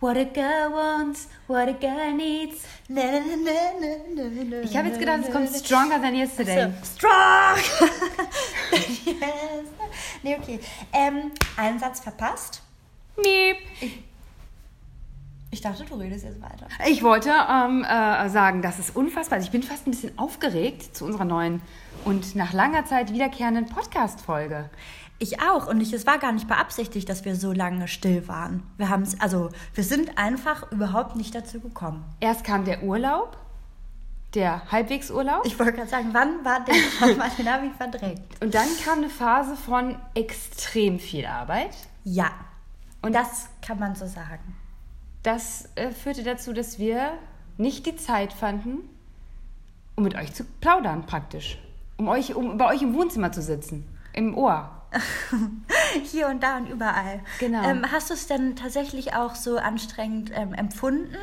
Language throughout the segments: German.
What a girl wants, what a girl needs. Na, na, na, na, na, ich habe jetzt gedacht, es kommt Stronger Than Yesterday. So, strong! yes. Nee, okay. Ähm, einen Satz verpasst. Miep. Ich, ich dachte, du redest jetzt weiter. Ich wollte ähm, äh, sagen, das ist unfassbar. Also ich bin fast ein bisschen aufgeregt zu unserer neuen und nach langer Zeit wiederkehrenden Podcast-Folge. Ich auch. Und ich, es war gar nicht beabsichtigt, dass wir so lange still waren. Wir haben es, also wir sind einfach überhaupt nicht dazu gekommen. Erst kam der Urlaub, der Halbwegsurlaub. Ich wollte gerade sagen, wann war der? Wann habe ich verdrängt. Und dann kam eine Phase von extrem viel Arbeit. Ja. Und das kann man so sagen. Das äh, führte dazu, dass wir nicht die Zeit fanden, um mit euch zu plaudern praktisch. Um euch, um bei euch im Wohnzimmer zu sitzen. Im Ohr. Hier und da und überall. Genau. Ähm, hast du es denn tatsächlich auch so anstrengend ähm, empfunden,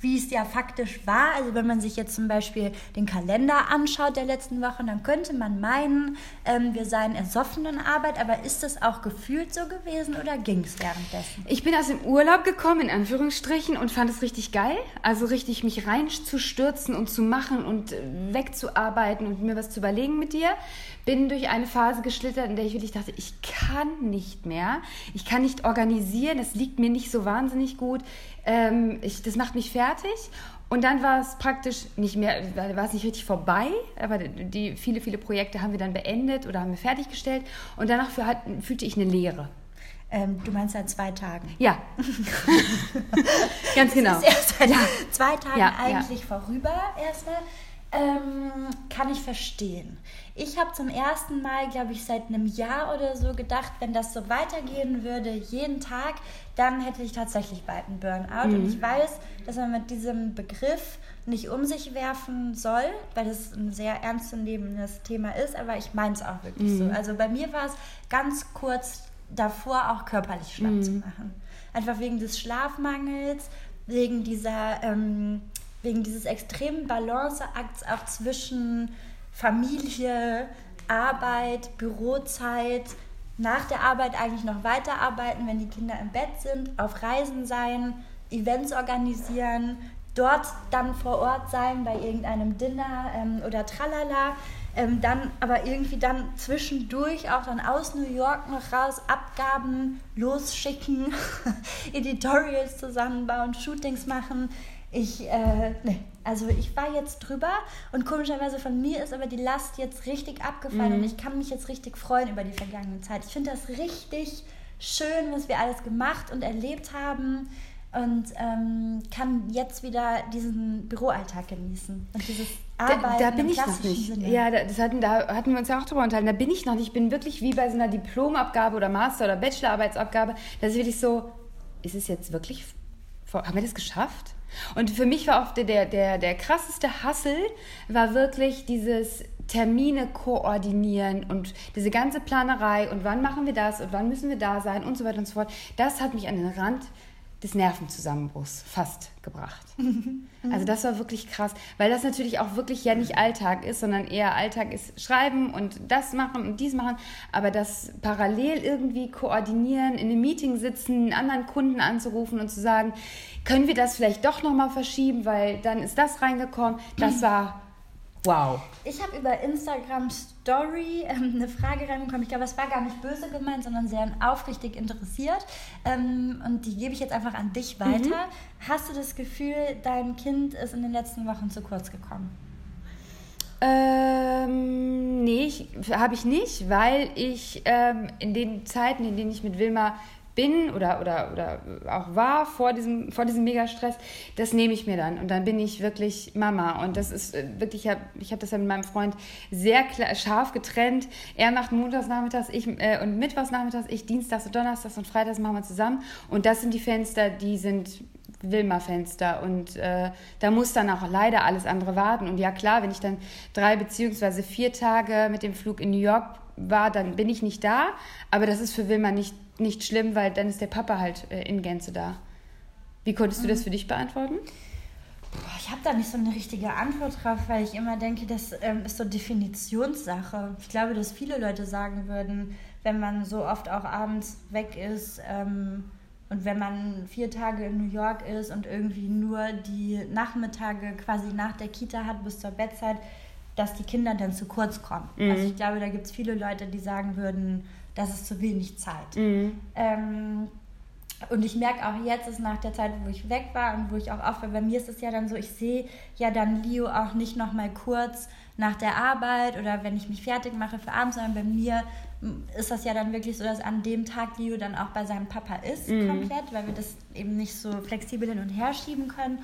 wie es ja faktisch war? Also wenn man sich jetzt zum Beispiel den Kalender anschaut der letzten Wochen, dann könnte man meinen, ähm, wir seien ersoffen in Arbeit, aber ist das auch gefühlt so gewesen oder ging es währenddessen? Ich bin aus dem Urlaub gekommen, in Anführungsstrichen, und fand es richtig geil. Also richtig mich reinzustürzen und zu machen und äh, wegzuarbeiten und mir was zu überlegen mit dir bin durch eine Phase geschlittert, in der ich wirklich dachte, ich kann nicht mehr. Ich kann nicht organisieren, das liegt mir nicht so wahnsinnig gut. Ähm, ich, das macht mich fertig. Und dann war es praktisch nicht mehr, war es nicht richtig vorbei, aber die viele, viele Projekte haben wir dann beendet oder haben wir fertiggestellt. Und danach für, fühlte ich eine Leere. Ähm, du meinst seit zwei Tagen? Ja. Ganz genau. Das ist erst seit ja. zwei Tagen ja, eigentlich ja. vorüber erstmal. Ähm, kann ich verstehen. Ich habe zum ersten Mal, glaube ich, seit einem Jahr oder so gedacht, wenn das so weitergehen würde, jeden Tag, dann hätte ich tatsächlich bald einen Burnout. Mhm. Und ich weiß, dass man mit diesem Begriff nicht um sich werfen soll, weil das ein sehr ernstzunehmendes Thema ist, aber ich meine es auch wirklich mhm. so. Also bei mir war es ganz kurz davor, auch körperlich schlapp mhm. zu machen. Einfach wegen des Schlafmangels, wegen dieser... Ähm, wegen dieses extremen Balanceakts auch zwischen Familie, Arbeit, Bürozeit, nach der Arbeit eigentlich noch weiterarbeiten, wenn die Kinder im Bett sind, auf Reisen sein, Events organisieren, dort dann vor Ort sein bei irgendeinem Dinner ähm, oder tralala. Ähm, dann aber irgendwie dann zwischendurch auch dann aus New York noch raus Abgaben losschicken, Editorials zusammenbauen, Shootings machen. Ich, äh, nee, also ich war jetzt drüber und komischerweise von mir ist aber die Last jetzt richtig abgefallen mhm. und ich kann mich jetzt richtig freuen über die vergangene Zeit. Ich finde das richtig schön, was wir alles gemacht und erlebt haben und ähm, kann jetzt wieder diesen Büroalltag genießen und dieses Arbeiten da, da bin ich noch nicht. Sinne. Ja, das hatten, da hatten wir uns ja auch drüber unterhalten. Da bin ich noch nicht. Ich bin wirklich wie bei so einer Diplomabgabe oder Master- oder Bachelorarbeitsabgabe. Das ist wirklich so, ist es jetzt wirklich, haben wir das geschafft? Und für mich war auch der, der, der krasseste Hassel, war wirklich dieses Termine koordinieren und diese ganze Planerei und wann machen wir das und wann müssen wir da sein und so weiter und so fort. Das hat mich an den Rand des Nervenzusammenbruchs fast gebracht. also das war wirklich krass, weil das natürlich auch wirklich ja nicht Alltag ist, sondern eher Alltag ist Schreiben und das machen und dies machen, aber das parallel irgendwie koordinieren, in einem Meeting sitzen, einen anderen Kunden anzurufen und zu sagen, können wir das vielleicht doch nochmal verschieben, weil dann ist das reingekommen, das war Wow. Ich habe über Instagram Story ähm, eine Frage reinbekommen. Ich glaube, es war gar nicht böse gemeint, sondern sehr aufrichtig interessiert. Ähm, und die gebe ich jetzt einfach an dich weiter. Mhm. Hast du das Gefühl, dein Kind ist in den letzten Wochen zu kurz gekommen? Ähm, nee, habe ich nicht, weil ich ähm, in den Zeiten, in denen ich mit Wilma bin oder, oder, oder auch war vor diesem, vor diesem Megastress, das nehme ich mir dann. Und dann bin ich wirklich Mama. Und das ist äh, wirklich, ich habe das ja mit meinem Freund sehr klar, scharf getrennt. Er macht montagsnachmittags ich, äh, und mittwochsnachmittags, ich dienstags und donnerstags und freitags machen wir zusammen. Und das sind die Fenster, die sind Wilma-Fenster. Und äh, da muss dann auch leider alles andere warten. Und ja klar, wenn ich dann drei beziehungsweise vier Tage mit dem Flug in New York war, dann bin ich nicht da. Aber das ist für Wilma nicht nicht schlimm, weil dann ist der Papa halt äh, in Gänze da. Wie konntest du das für dich beantworten? Ich habe da nicht so eine richtige Antwort drauf, weil ich immer denke, das ähm, ist so Definitionssache. Ich glaube, dass viele Leute sagen würden, wenn man so oft auch abends weg ist, ähm, Und wenn man vier Tage in New York ist und irgendwie nur die Nachmittage quasi nach der Kita hat bis zur Bettzeit, dass die Kinder dann zu kurz kommen. Mhm. Also ich glaube, da gibt es viele Leute, die sagen würden, das ist zu wenig Zeit. Mhm. Ähm, und ich merke auch jetzt, ist nach der Zeit, wo ich weg war und wo ich auch auf war, bei mir ist es ja dann so, ich sehe ja dann Leo auch nicht noch mal kurz nach der Arbeit oder wenn ich mich fertig mache für abends, sondern bei mir ist das ja dann wirklich so, dass an dem Tag Leo dann auch bei seinem Papa ist, mhm. komplett, weil wir das eben nicht so flexibel hin und her schieben können.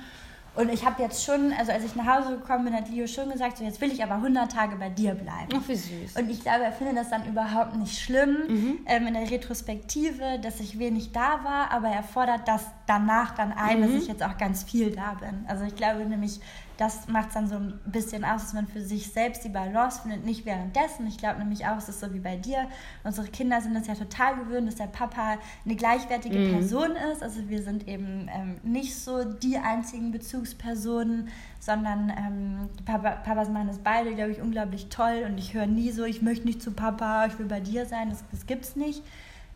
Und ich habe jetzt schon, also als ich nach Hause gekommen bin, hat Leo schon gesagt, so jetzt will ich aber 100 Tage bei dir bleiben. Ach, wie süß. Und ich glaube, er findet das dann überhaupt nicht schlimm mhm. ähm, in der Retrospektive, dass ich wenig da war, aber er fordert das danach dann ein, mhm. dass ich jetzt auch ganz viel da bin. Also ich glaube nämlich, das macht es dann so ein bisschen aus, dass man für sich selbst die Balance findet, nicht währenddessen. Ich glaube nämlich auch, es ist so wie bei dir. Unsere Kinder sind es ja total gewöhnt, dass der Papa eine gleichwertige mhm. Person ist. Also wir sind eben ähm, nicht so die einzigen Bezugspersonen, sondern ähm, Papa, Papas machen das beide, glaube ich, unglaublich toll. Und ich höre nie so, ich möchte nicht zu Papa, ich will bei dir sein. Das, das gibt es nicht.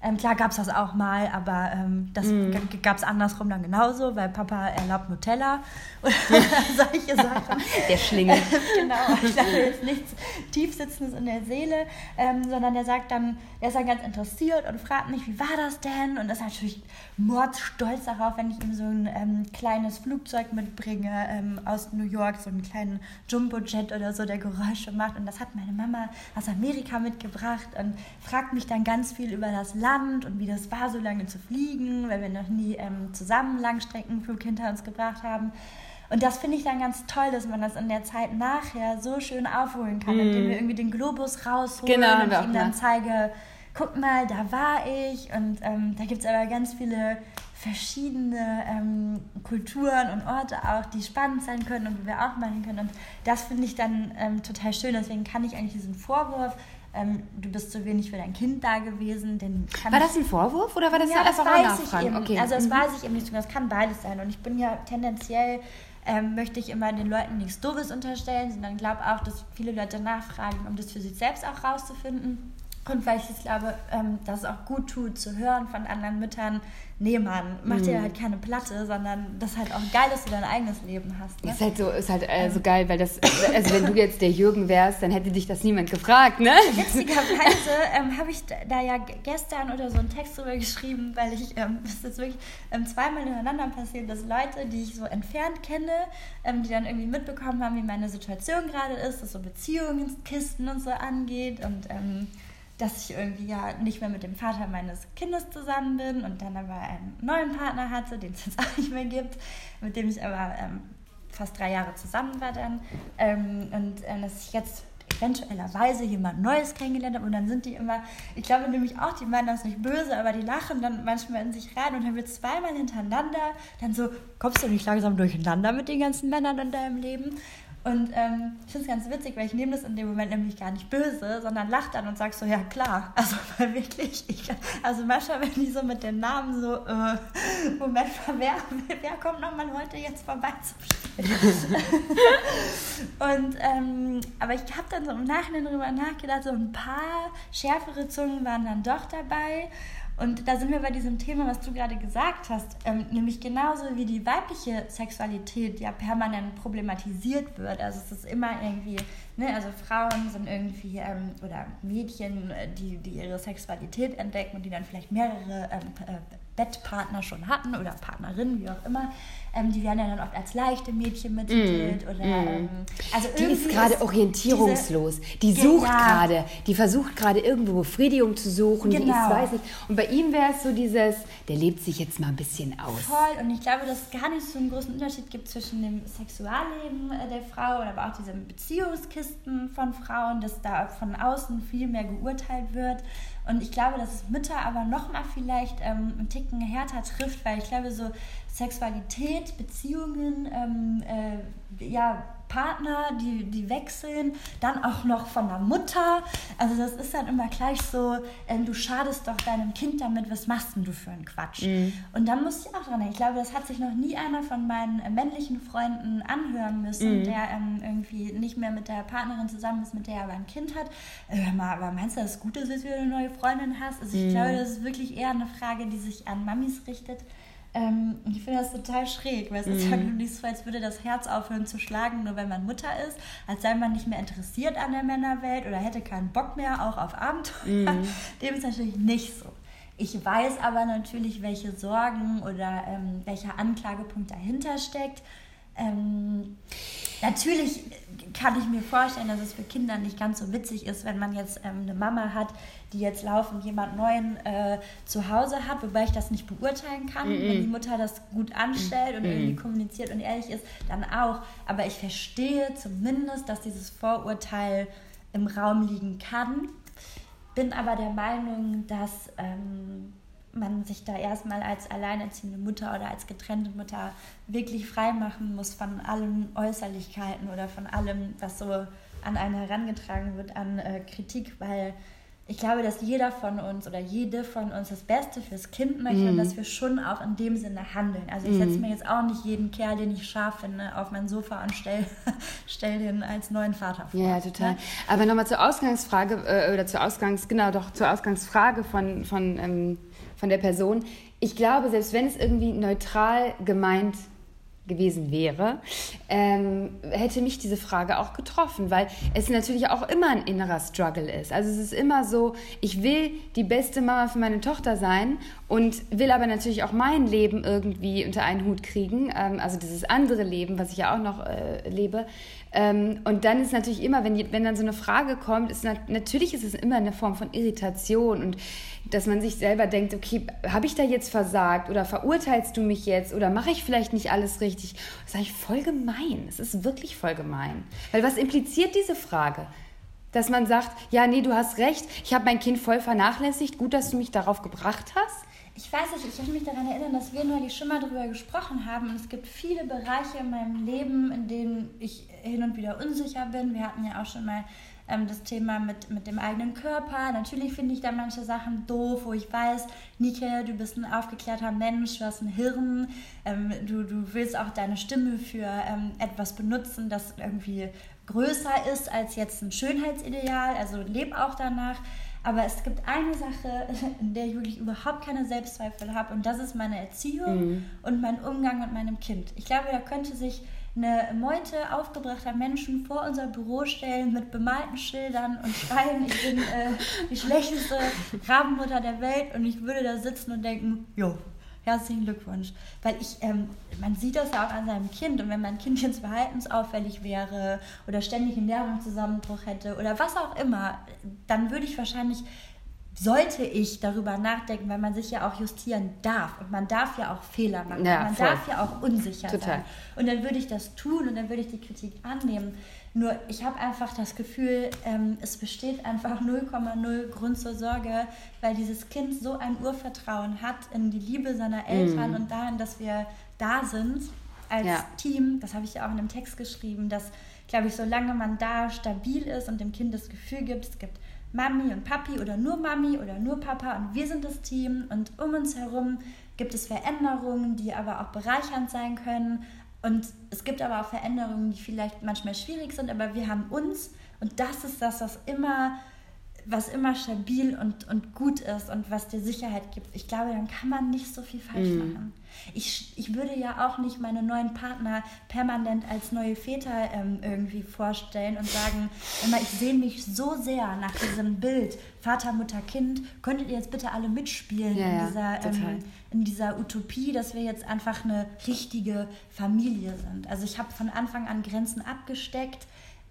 Ähm, klar gab es das auch mal, aber ähm, das mm. gab es andersrum dann genauso, weil Papa erlaubt Nutella oder solche Sachen. Der Schlingel. genau, ich glaube jetzt nichts Tiefsitzendes in der Seele, ähm, sondern der sagt dann, er ist dann ganz interessiert und fragt mich, wie war das denn? Und ist natürlich mordsstolz darauf, wenn ich ihm so ein ähm, kleines Flugzeug mitbringe ähm, aus New York, so einen kleinen Jumbojet oder so, der Geräusche macht. Und das hat meine Mama aus Amerika mitgebracht und fragt mich dann ganz viel über das Land Land und wie das war, so lange zu fliegen, weil wir noch nie ähm, zusammen Langstreckenflug hinter uns gebracht haben. Und das finde ich dann ganz toll, dass man das in der Zeit nachher so schön aufholen kann, mm. indem wir irgendwie den Globus rausholen genau, und ich ihm dann zeige, guck mal, da war ich. Und ähm, da gibt es aber ganz viele verschiedene ähm, Kulturen und Orte auch, die spannend sein können und die wir auch machen können. Und das finde ich dann ähm, total schön. Deswegen kann ich eigentlich diesen Vorwurf, ähm, du bist zu wenig für dein Kind da gewesen. Den war das ein Vorwurf oder war das ja, das weiß ich eben. Okay. Also das mhm. weiß ich eben nicht. Das kann beides sein. Und ich bin ja tendenziell ähm, möchte ich immer den Leuten nichts Doofes unterstellen, sondern glaube auch, dass viele Leute nachfragen, um das für sich selbst auch rauszufinden. Und weil ich jetzt glaube, ähm, dass es auch gut tut, zu hören von anderen Müttern, nee Mann, mach dir mhm. halt keine Platte, sondern das ist halt auch geil, dass du dein eigenes Leben hast. Ne? Ist halt so, ist halt äh, so geil, weil das, also wenn du jetzt der Jürgen wärst, dann hätte dich das niemand gefragt, ne? Witzigerweise ähm, habe ich da ja gestern oder so einen Text drüber geschrieben, weil ich, ähm, das ist jetzt wirklich ähm, zweimal hintereinander passiert, dass Leute, die ich so entfernt kenne, ähm, die dann irgendwie mitbekommen haben, wie meine Situation gerade ist, was so Beziehungskisten und so angeht und ähm, dass ich irgendwie ja nicht mehr mit dem Vater meines Kindes zusammen bin und dann aber einen neuen Partner hatte, den es jetzt auch nicht mehr gibt, mit dem ich aber ähm, fast drei Jahre zusammen war dann. Ähm, und äh, dass ich jetzt eventuellerweise jemand Neues kennengelernt habe und dann sind die immer, ich glaube nämlich auch, die meinen das nicht böse, aber die lachen dann manchmal in sich rein und dann wird zweimal hintereinander dann so, kommst du nicht langsam durcheinander mit den ganzen Männern in deinem Leben? Und ähm, ich finde es ganz witzig, weil ich nehme das in dem Moment nämlich gar nicht böse, sondern lache dann und sage so, ja klar. Also weil wirklich, ich, also manchmal, wenn die so mit den Namen so, äh, Moment mal, wer, wer kommt nochmal heute jetzt vorbei zum und, ähm, aber ich habe dann so im Nachhinein darüber nachgedacht, so ein paar schärfere Zungen waren dann doch dabei. Und da sind wir bei diesem Thema, was du gerade gesagt hast, ähm, nämlich genauso wie die weibliche Sexualität ja permanent problematisiert wird. Also es ist immer irgendwie, ne, also Frauen sind irgendwie ähm, oder Mädchen, äh, die, die ihre Sexualität entdecken und die dann vielleicht mehrere ähm, äh, Bettpartner schon hatten oder Partnerinnen, wie auch immer, ähm, die werden ja dann oft als leichte Mädchen betitelt. Mm, oder, mm. Ähm, also die ist gerade orientierungslos. Die sucht ja. gerade, die versucht gerade irgendwo Befriedigung zu suchen. Genau. Die ist, genau. weiß nicht. Und bei ihm wäre es so dieses, der lebt sich jetzt mal ein bisschen aus. Voll. Und ich glaube, dass es gar nicht so einen großen Unterschied gibt zwischen dem Sexualleben äh, der Frau oder aber auch diesen Beziehungskisten von Frauen, dass da von außen viel mehr geurteilt wird. Und ich glaube, dass es Mütter aber noch mal vielleicht ähm, einen Ticken härter trifft, weil ich glaube, so Sexualität Beziehungen, ähm, äh, ja, Partner, die, die wechseln, dann auch noch von der Mutter. Also das ist dann immer gleich so, ähm, du schadest doch deinem Kind damit, was machst denn du für einen Quatsch? Mhm. Und dann muss ich auch dran denken, ich glaube, das hat sich noch nie einer von meinen äh, männlichen Freunden anhören müssen, mhm. der ähm, irgendwie nicht mehr mit der Partnerin zusammen ist, mit der er aber ein Kind hat. Äh, hör mal, aber meinst du, dass es gut ist, dass du eine neue Freundin hast? Also ich mhm. glaube, das ist wirklich eher eine Frage, die sich an Mamis richtet. Ähm, ich finde das total schräg, weil es mhm. ist ja nicht so, als würde das Herz aufhören zu schlagen, nur wenn man Mutter ist, als sei man nicht mehr interessiert an der Männerwelt oder hätte keinen Bock mehr, auch auf Abenteuer. Mhm. Dem ist natürlich nicht so. Ich weiß aber natürlich, welche Sorgen oder ähm, welcher Anklagepunkt dahinter steckt. Ähm, natürlich kann ich mir vorstellen, dass es für Kinder nicht ganz so witzig ist, wenn man jetzt ähm, eine Mama hat, die jetzt laufend jemand Neuen äh, zu Hause hat, wobei ich das nicht beurteilen kann. Mm -mm. Wenn die Mutter das gut anstellt und mm irgendwie kommuniziert und ehrlich ist, dann auch. Aber ich verstehe zumindest, dass dieses Vorurteil im Raum liegen kann. Bin aber der Meinung, dass ähm, man sich da erstmal als alleinerziehende Mutter oder als getrennte Mutter wirklich frei machen muss von allen Äußerlichkeiten oder von allem, was so an einen herangetragen wird an äh, Kritik, weil ich glaube, dass jeder von uns oder jede von uns das Beste fürs Kind möchte mm. und mhm. dass wir schon auch in dem Sinne handeln. Also ich setze mhm. mir jetzt auch nicht jeden Kerl, den ich scharf finde, auf mein Sofa und stelle stell den als neuen Vater vor. Ja, total. Ne? Aber nochmal zur Ausgangsfrage, äh, oder zur Ausgangs, genau, doch zur Ausgangsfrage von, von ähm von der Person. Ich glaube, selbst wenn es irgendwie neutral gemeint gewesen wäre, ähm, hätte mich diese Frage auch getroffen, weil es natürlich auch immer ein innerer Struggle ist. Also es ist immer so, ich will die beste Mama für meine Tochter sein und will aber natürlich auch mein Leben irgendwie unter einen Hut kriegen, ähm, also dieses andere Leben, was ich ja auch noch äh, lebe. Ähm, und dann ist natürlich immer, wenn, wenn dann so eine Frage kommt, ist natürlich ist es immer eine Form von Irritation und dass man sich selber denkt, okay, habe ich da jetzt versagt oder verurteilst du mich jetzt oder mache ich vielleicht nicht alles richtig? Das ist eigentlich voll gemein. Es ist wirklich voll gemein. Weil was impliziert diese Frage? Dass man sagt, ja, nee, du hast recht, ich habe mein Kind voll vernachlässigt, gut, dass du mich darauf gebracht hast. Ich weiß nicht, ich kann mich daran erinnern, dass wir neulich schon mal darüber gesprochen haben. Und es gibt viele Bereiche in meinem Leben, in denen ich hin und wieder unsicher bin. Wir hatten ja auch schon mal ähm, das Thema mit, mit dem eigenen Körper. Natürlich finde ich da manche Sachen doof, wo ich weiß, Nike, du bist ein aufgeklärter Mensch, du hast ein Hirn, ähm, du, du willst auch deine Stimme für ähm, etwas benutzen, das irgendwie größer ist als jetzt ein Schönheitsideal. Also leb auch danach. Aber es gibt eine Sache, in der ich wirklich überhaupt keine Selbstzweifel habe und das ist meine Erziehung mhm. und mein Umgang mit meinem Kind. Ich glaube, da könnte sich eine Meute aufgebrachter Menschen vor unser Büro stellen mit bemalten Schildern und schreien, ich bin äh, die schlechteste Rabenmutter der Welt und ich würde da sitzen und denken, jo, herzlichen Glückwunsch. Weil ich, ähm, man sieht das ja auch an seinem Kind und wenn mein Kind jetzt verhaltensauffällig wäre oder ständig einen Nervenzusammenbruch hätte oder was auch immer, dann würde ich wahrscheinlich sollte ich darüber nachdenken, weil man sich ja auch justieren darf und man darf ja auch Fehler machen, ja, man voll. darf ja auch unsicher Total. sein. Und dann würde ich das tun und dann würde ich die Kritik annehmen. Nur ich habe einfach das Gefühl, ähm, es besteht einfach 0,0 Grund zur Sorge, weil dieses Kind so ein Urvertrauen hat in die Liebe seiner Eltern mm. und darin, dass wir da sind als ja. Team. Das habe ich ja auch in einem Text geschrieben, dass, glaube ich, solange man da stabil ist und dem Kind das Gefühl gibt, es gibt Mami und Papi oder nur Mami oder nur Papa und wir sind das Team und um uns herum gibt es Veränderungen, die aber auch bereichernd sein können und es gibt aber auch Veränderungen, die vielleicht manchmal schwierig sind, aber wir haben uns und das ist das, was immer was immer stabil und, und gut ist und was dir Sicherheit gibt, ich glaube, dann kann man nicht so viel falsch mm. machen. Ich, ich würde ja auch nicht meine neuen Partner permanent als neue Väter ähm, irgendwie vorstellen und sagen, immer, ich sehe mich so sehr nach diesem Bild, Vater, Mutter, Kind, könntet ihr jetzt bitte alle mitspielen ja, in, dieser, ähm, in dieser Utopie, dass wir jetzt einfach eine richtige Familie sind. Also ich habe von Anfang an Grenzen abgesteckt.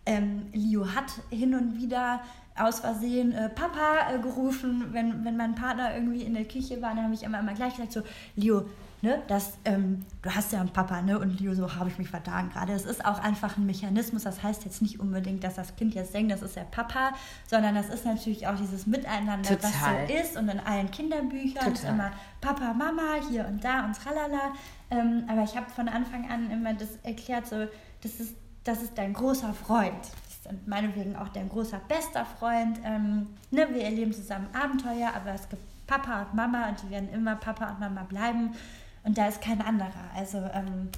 Ähm, Leo hat hin und wieder aus Versehen äh, Papa äh, gerufen, wenn, wenn mein Partner irgendwie in der Küche war. Dann habe ich immer, immer gleich gesagt so, Leo, ne, dass ähm, du hast ja einen Papa, ne, und Leo, so habe ich mich vertan gerade. Es ist auch einfach ein Mechanismus, das heißt jetzt nicht unbedingt, dass das Kind jetzt denkt, das ist der Papa, sondern das ist natürlich auch dieses Miteinander, Total. was so ist und in allen Kinderbüchern ist immer Papa, Mama, hier und da und tralala. Ähm, aber ich habe von Anfang an immer das erklärt, so, das ist, das ist dein großer Freund und meinetwegen auch dein großer bester Freund. Ähm, ne, wir erleben zusammen Abenteuer, aber es gibt Papa und Mama und die werden immer Papa und Mama bleiben. Und da ist kein anderer. Also ähm,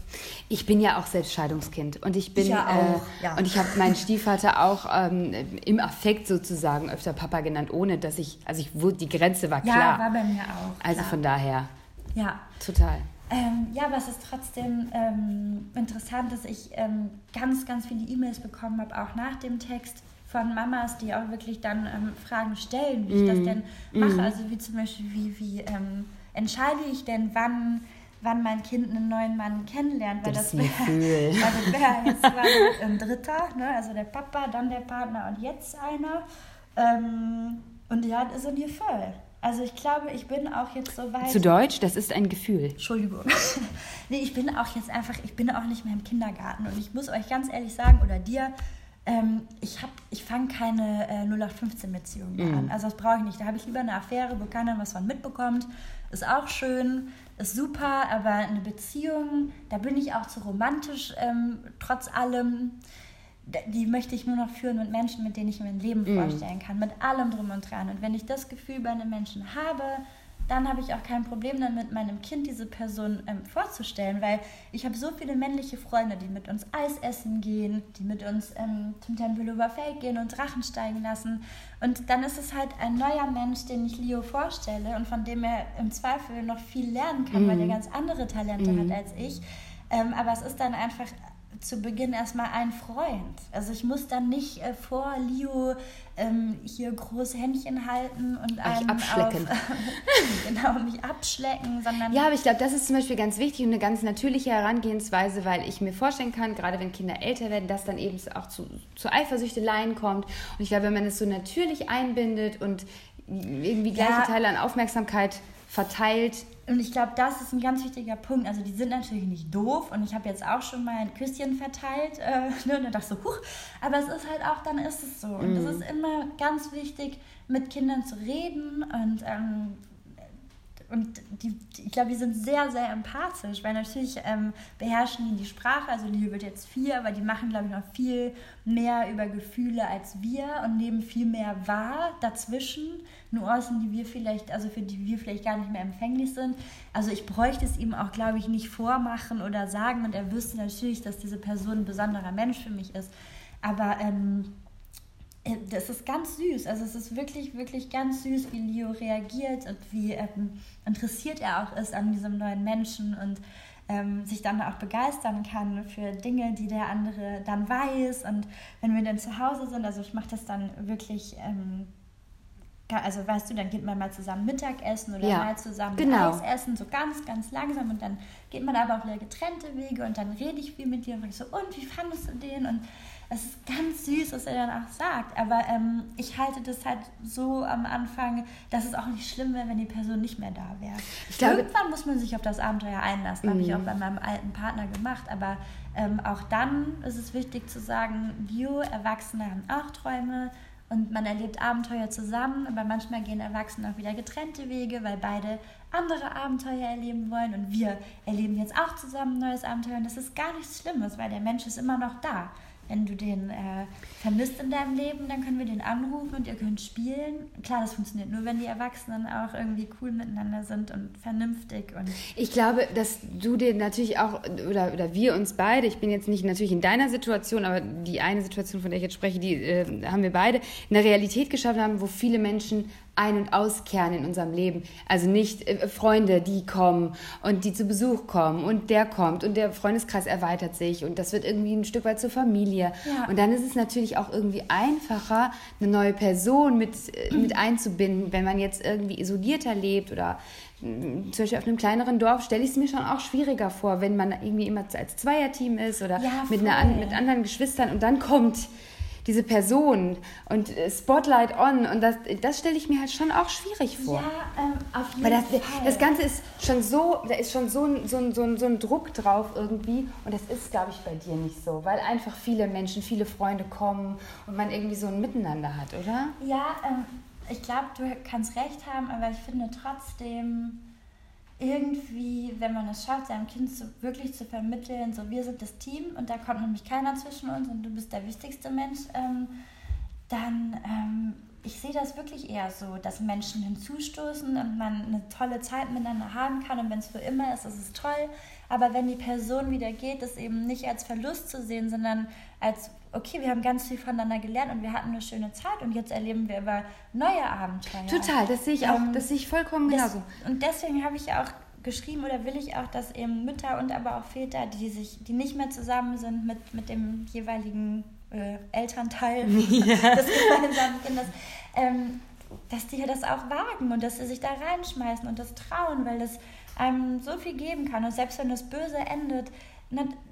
ich bin ja auch selbst Scheidungskind und ich bin ja auch, äh, ja. und ich habe meinen Stiefvater auch ähm, im Affekt sozusagen öfter Papa genannt, ohne dass ich also ich wurde die Grenze war klar. Ja, war bei mir auch. Also klar. von daher. Ja. Total. Ähm, ja, aber es ist trotzdem ähm, interessant, dass ich ähm, ganz, ganz viele E-Mails bekommen habe, auch nach dem Text von Mamas, die auch wirklich dann ähm, Fragen stellen, wie ich das mhm. denn mache. Mm. Also wie zum Beispiel, wie, wie entscheide ich denn, wann, wann mein Kind einen neuen Mann kennenlernt? Weil das, das wäre wär jetzt ein Dritter, ne? also der Papa, dann der Partner und jetzt einer. Ähm, und ja, sind hier voll. Also ich glaube, ich bin auch jetzt so weit. Zu Deutsch, das ist ein Gefühl. Entschuldigung. nee, ich bin auch jetzt einfach, ich bin auch nicht mehr im Kindergarten. Und ich muss euch ganz ehrlich sagen, oder dir, ähm, ich, ich fange keine äh, 0815-Beziehung mehr mm. an. Also das brauche ich nicht. Da habe ich lieber eine Affäre, wo keiner was von mitbekommt. Ist auch schön, ist super, aber eine Beziehung, da bin ich auch zu romantisch, ähm, trotz allem die möchte ich nur noch führen mit Menschen, mit denen ich mir ein Leben mm. vorstellen kann, mit allem drum und dran. Und wenn ich das Gefühl bei einem Menschen habe, dann habe ich auch kein Problem damit, meinem Kind diese Person ähm, vorzustellen, weil ich habe so viele männliche Freunde, die mit uns Eis essen gehen, die mit uns ähm, zum Tempelhofer Feld gehen und Drachen steigen lassen. Und dann ist es halt ein neuer Mensch, den ich Leo vorstelle und von dem er im Zweifel noch viel lernen kann, mm. weil er ganz andere Talente mm. hat als ich. Ähm, aber es ist dann einfach zu Beginn erstmal ein Freund. Also ich muss dann nicht äh, vor Leo ähm, hier große Händchen halten und einen abschlecken. Auf, genau, mich abschlecken, sondern... Ja, aber ich glaube, das ist zum Beispiel ganz wichtig und eine ganz natürliche Herangehensweise, weil ich mir vorstellen kann, gerade wenn Kinder älter werden, dass dann eben auch zu, zu Eifersüchteleien kommt. Und ich glaube, wenn man es so natürlich einbindet und irgendwie gleiche ja. Teile an Aufmerksamkeit verteilt. Und ich glaube, das ist ein ganz wichtiger Punkt. Also die sind natürlich nicht doof und ich habe jetzt auch schon mal ein Küsschen verteilt äh, ne, und dann dachte ich so, huch, aber es ist halt auch, dann ist es so. Und es mhm. ist immer ganz wichtig, mit Kindern zu reden und ähm, und die, ich glaube, die sind sehr, sehr empathisch, weil natürlich ähm, beherrschen die die Sprache. Also Leo wird jetzt vier, aber die machen, glaube ich, noch viel mehr über Gefühle als wir und nehmen viel mehr wahr dazwischen. Nuancen, die wir vielleicht, also für die wir vielleicht gar nicht mehr empfänglich sind. Also ich bräuchte es ihm auch, glaube ich, nicht vormachen oder sagen und er wüsste natürlich, dass diese Person ein besonderer Mensch für mich ist. Aber ähm, äh, das ist ganz süß. Also es ist wirklich, wirklich ganz süß, wie Leo reagiert und wie ähm, interessiert er auch ist an diesem neuen Menschen und ähm, sich dann auch begeistern kann für Dinge, die der andere dann weiß. Und wenn wir dann zu Hause sind, also ich mache das dann wirklich, ähm, also weißt du, dann geht man mal zusammen Mittagessen oder ja, mal zusammen genau. Eis essen, so ganz, ganz langsam und dann geht man aber auch wieder getrennte Wege und dann rede ich viel mit dir und frage so, und wie fandest du den? Und es ist ganz süß, was er dann auch sagt. Aber ähm, ich halte das halt so am Anfang, dass es auch nicht schlimm wäre, wenn die Person nicht mehr da wäre. Irgendwann muss man sich auf das Abenteuer einlassen. Mhm. Habe ich auch bei meinem alten Partner gemacht. Aber ähm, auch dann ist es wichtig zu sagen, Bio, Erwachsene haben auch Träume und man erlebt Abenteuer zusammen, aber manchmal gehen Erwachsene auch wieder getrennte Wege, weil beide andere Abenteuer erleben wollen und wir erleben jetzt auch zusammen ein neues Abenteuer und das ist gar nichts Schlimmes, weil der Mensch ist immer noch da wenn du den äh, vermisst in deinem Leben, dann können wir den anrufen und ihr könnt spielen. Klar, das funktioniert nur, wenn die Erwachsenen auch irgendwie cool miteinander sind und vernünftig. Und ich glaube, dass du dir natürlich auch, oder, oder wir uns beide, ich bin jetzt nicht natürlich in deiner Situation, aber die eine Situation, von der ich jetzt spreche, die äh, haben wir beide, eine Realität geschaffen haben, wo viele Menschen ein- und auskehren in unserem Leben. Also nicht äh, Freunde, die kommen und die zu Besuch kommen und der kommt und der Freundeskreis erweitert sich und das wird irgendwie ein Stück weit zur Familie. Ja. Und dann ist es natürlich auch irgendwie einfacher, eine neue Person mit, äh, mit einzubinden, wenn man jetzt irgendwie isolierter lebt oder mm, zum Beispiel auf einem kleineren Dorf stelle ich es mir schon auch schwieriger vor, wenn man irgendwie immer als Zweierteam ist oder ja, mit, einer, mit anderen Geschwistern und dann kommt diese Person und äh, Spotlight on und das, das stelle ich mir halt schon auch schwierig vor. Ja, ähm, auf jeden Weil das, Fall. das Ganze ist schon so, da ist schon so ein, so, ein, so, ein, so ein Druck drauf irgendwie und das ist, glaube ich, bei dir nicht so, weil einfach viele Menschen, viele Freunde kommen und man irgendwie so ein Miteinander hat, oder? Ja, ähm, ich glaube, du kannst recht haben, aber ich finde trotzdem irgendwie, wenn man es schafft, seinem Kind zu, wirklich zu vermitteln, so wir sind das Team und da kommt nämlich keiner zwischen uns und du bist der wichtigste Mensch, ähm, dann ähm, ich sehe das wirklich eher so, dass Menschen hinzustoßen und man eine tolle Zeit miteinander haben kann und wenn es für immer ist, ist es toll. Aber wenn die Person wieder geht, ist eben nicht als Verlust zu sehen, sondern als, okay, wir haben ganz viel voneinander gelernt und wir hatten eine schöne Zeit und jetzt erleben wir aber neue Abenteuer. Total, das sehe ich auch, ähm, das sehe ich vollkommen genauso. und deswegen habe ich auch geschrieben oder will ich auch, dass eben Mütter und aber auch Väter, die sich, die nicht mehr zusammen sind mit, mit dem jeweiligen äh, Elternteil ja. des gemeinsamen Kindes, ähm, dass die das auch wagen und dass sie sich da reinschmeißen und das trauen, weil das einem so viel geben kann. Und selbst wenn das Böse endet,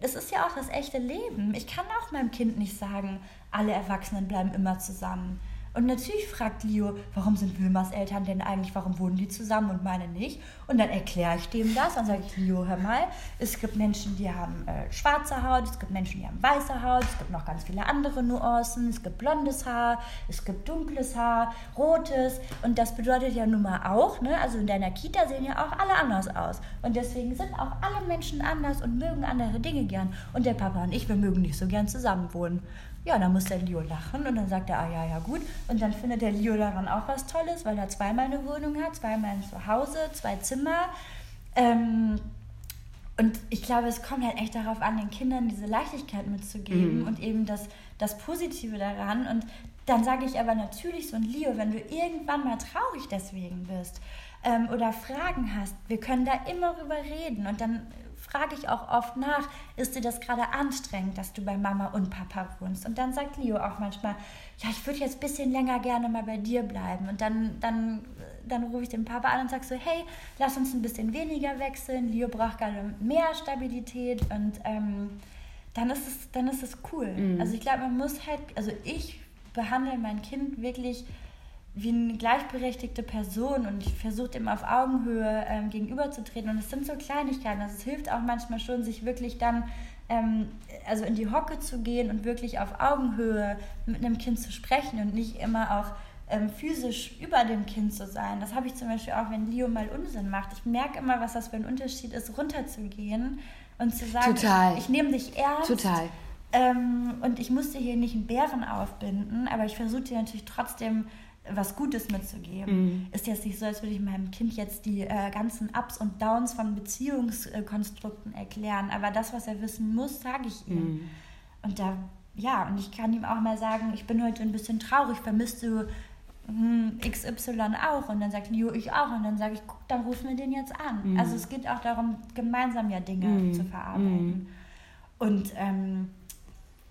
das ist ja auch das echte Leben. Ich kann auch meinem Kind nicht sagen, alle Erwachsenen bleiben immer zusammen. Und natürlich fragt Leo, warum sind Wilmas Eltern denn eigentlich, warum wohnen die zusammen und meine nicht? Und dann erkläre ich dem das. Dann sage ich, Leo, hör mal, es gibt Menschen, die haben äh, schwarze Haut, es gibt Menschen, die haben weiße Haut, es gibt noch ganz viele andere Nuancen, es gibt blondes Haar, es gibt dunkles Haar, rotes. Und das bedeutet ja nun mal auch, ne? also in deiner Kita sehen ja auch alle anders aus. Und deswegen sind auch alle Menschen anders und mögen andere Dinge gern. Und der Papa und ich, wir mögen nicht so gern zusammenwohnen. Ja, dann muss der Leo lachen und dann sagt er, ah ja, ja gut. Und dann findet der Leo daran auch was Tolles, weil er zweimal eine Wohnung hat, zweimal ein Zuhause, zwei Zimmer. Ähm, und ich glaube, es kommt halt echt darauf an, den Kindern diese Leichtigkeit mitzugeben mhm. und eben das, das Positive daran. Und dann sage ich aber natürlich so, ein Leo, wenn du irgendwann mal traurig deswegen bist ähm, oder Fragen hast, wir können da immer drüber reden. Und dann frage ich auch oft nach, ist dir das gerade anstrengend, dass du bei Mama und Papa wohnst? Und dann sagt Leo auch manchmal, ja, ich würde jetzt ein bisschen länger gerne mal bei dir bleiben. Und dann, dann, dann rufe ich den Papa an und sage so, hey, lass uns ein bisschen weniger wechseln. Leo braucht gerade mehr Stabilität und ähm, dann, ist es, dann ist es cool. Mhm. Also ich glaube, man muss halt, also ich behandle mein Kind wirklich wie eine gleichberechtigte Person und ich versuche dem auf Augenhöhe ähm, gegenüberzutreten. Und es sind so Kleinigkeiten. Also es hilft auch manchmal schon, sich wirklich dann ähm, also in die Hocke zu gehen und wirklich auf Augenhöhe mit einem Kind zu sprechen und nicht immer auch ähm, physisch über dem Kind zu sein. Das habe ich zum Beispiel auch, wenn Leo mal Unsinn macht. Ich merke immer, was das für ein Unterschied ist, runterzugehen und zu sagen, Total. ich nehme dich ernst. Total. Ähm, und ich musste hier nicht einen Bären aufbinden, aber ich versuche dir natürlich trotzdem was Gutes mitzugeben. Mhm. Ist jetzt nicht so, als würde ich meinem Kind jetzt die äh, ganzen Ups und Downs von Beziehungskonstrukten erklären, aber das, was er wissen muss, sage ich ihm. Mhm. Und da, ja, und ich kann ihm auch mal sagen, ich bin heute ein bisschen traurig, vermisst du hm, XY auch? Und dann sagt Leo, ich auch. Und dann sage ich, guck, dann rufen wir den jetzt an. Mhm. Also es geht auch darum, gemeinsam ja Dinge mhm. zu verarbeiten. Mhm. Und ähm,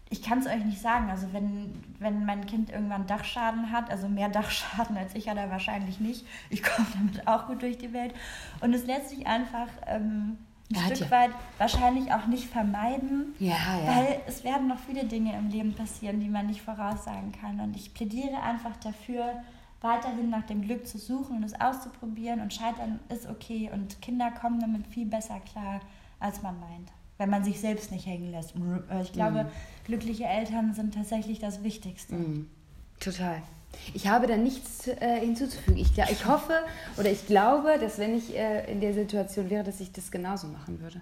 ich kann es euch nicht sagen. Also wenn, wenn mein Kind irgendwann Dachschaden hat, also mehr Dachschaden als ich hat er wahrscheinlich nicht. Ich komme damit auch gut durch die Welt. Und es lässt sich einfach ähm, ein ja, Stück ja. weit wahrscheinlich auch nicht vermeiden. Ja. Weil es werden noch viele Dinge im Leben passieren, die man nicht voraussagen kann. Und ich plädiere einfach dafür, weiterhin nach dem Glück zu suchen und es auszuprobieren. Und scheitern ist okay. Und Kinder kommen damit viel besser klar, als man meint wenn man sich selbst nicht hängen lässt. Äh, ich glaube, mhm. glückliche Eltern sind tatsächlich das Wichtigste. Mhm. Total. Ich habe da nichts äh, hinzuzufügen. Ich, ich hoffe oder ich glaube, dass wenn ich äh, in der Situation wäre, dass ich das genauso machen würde.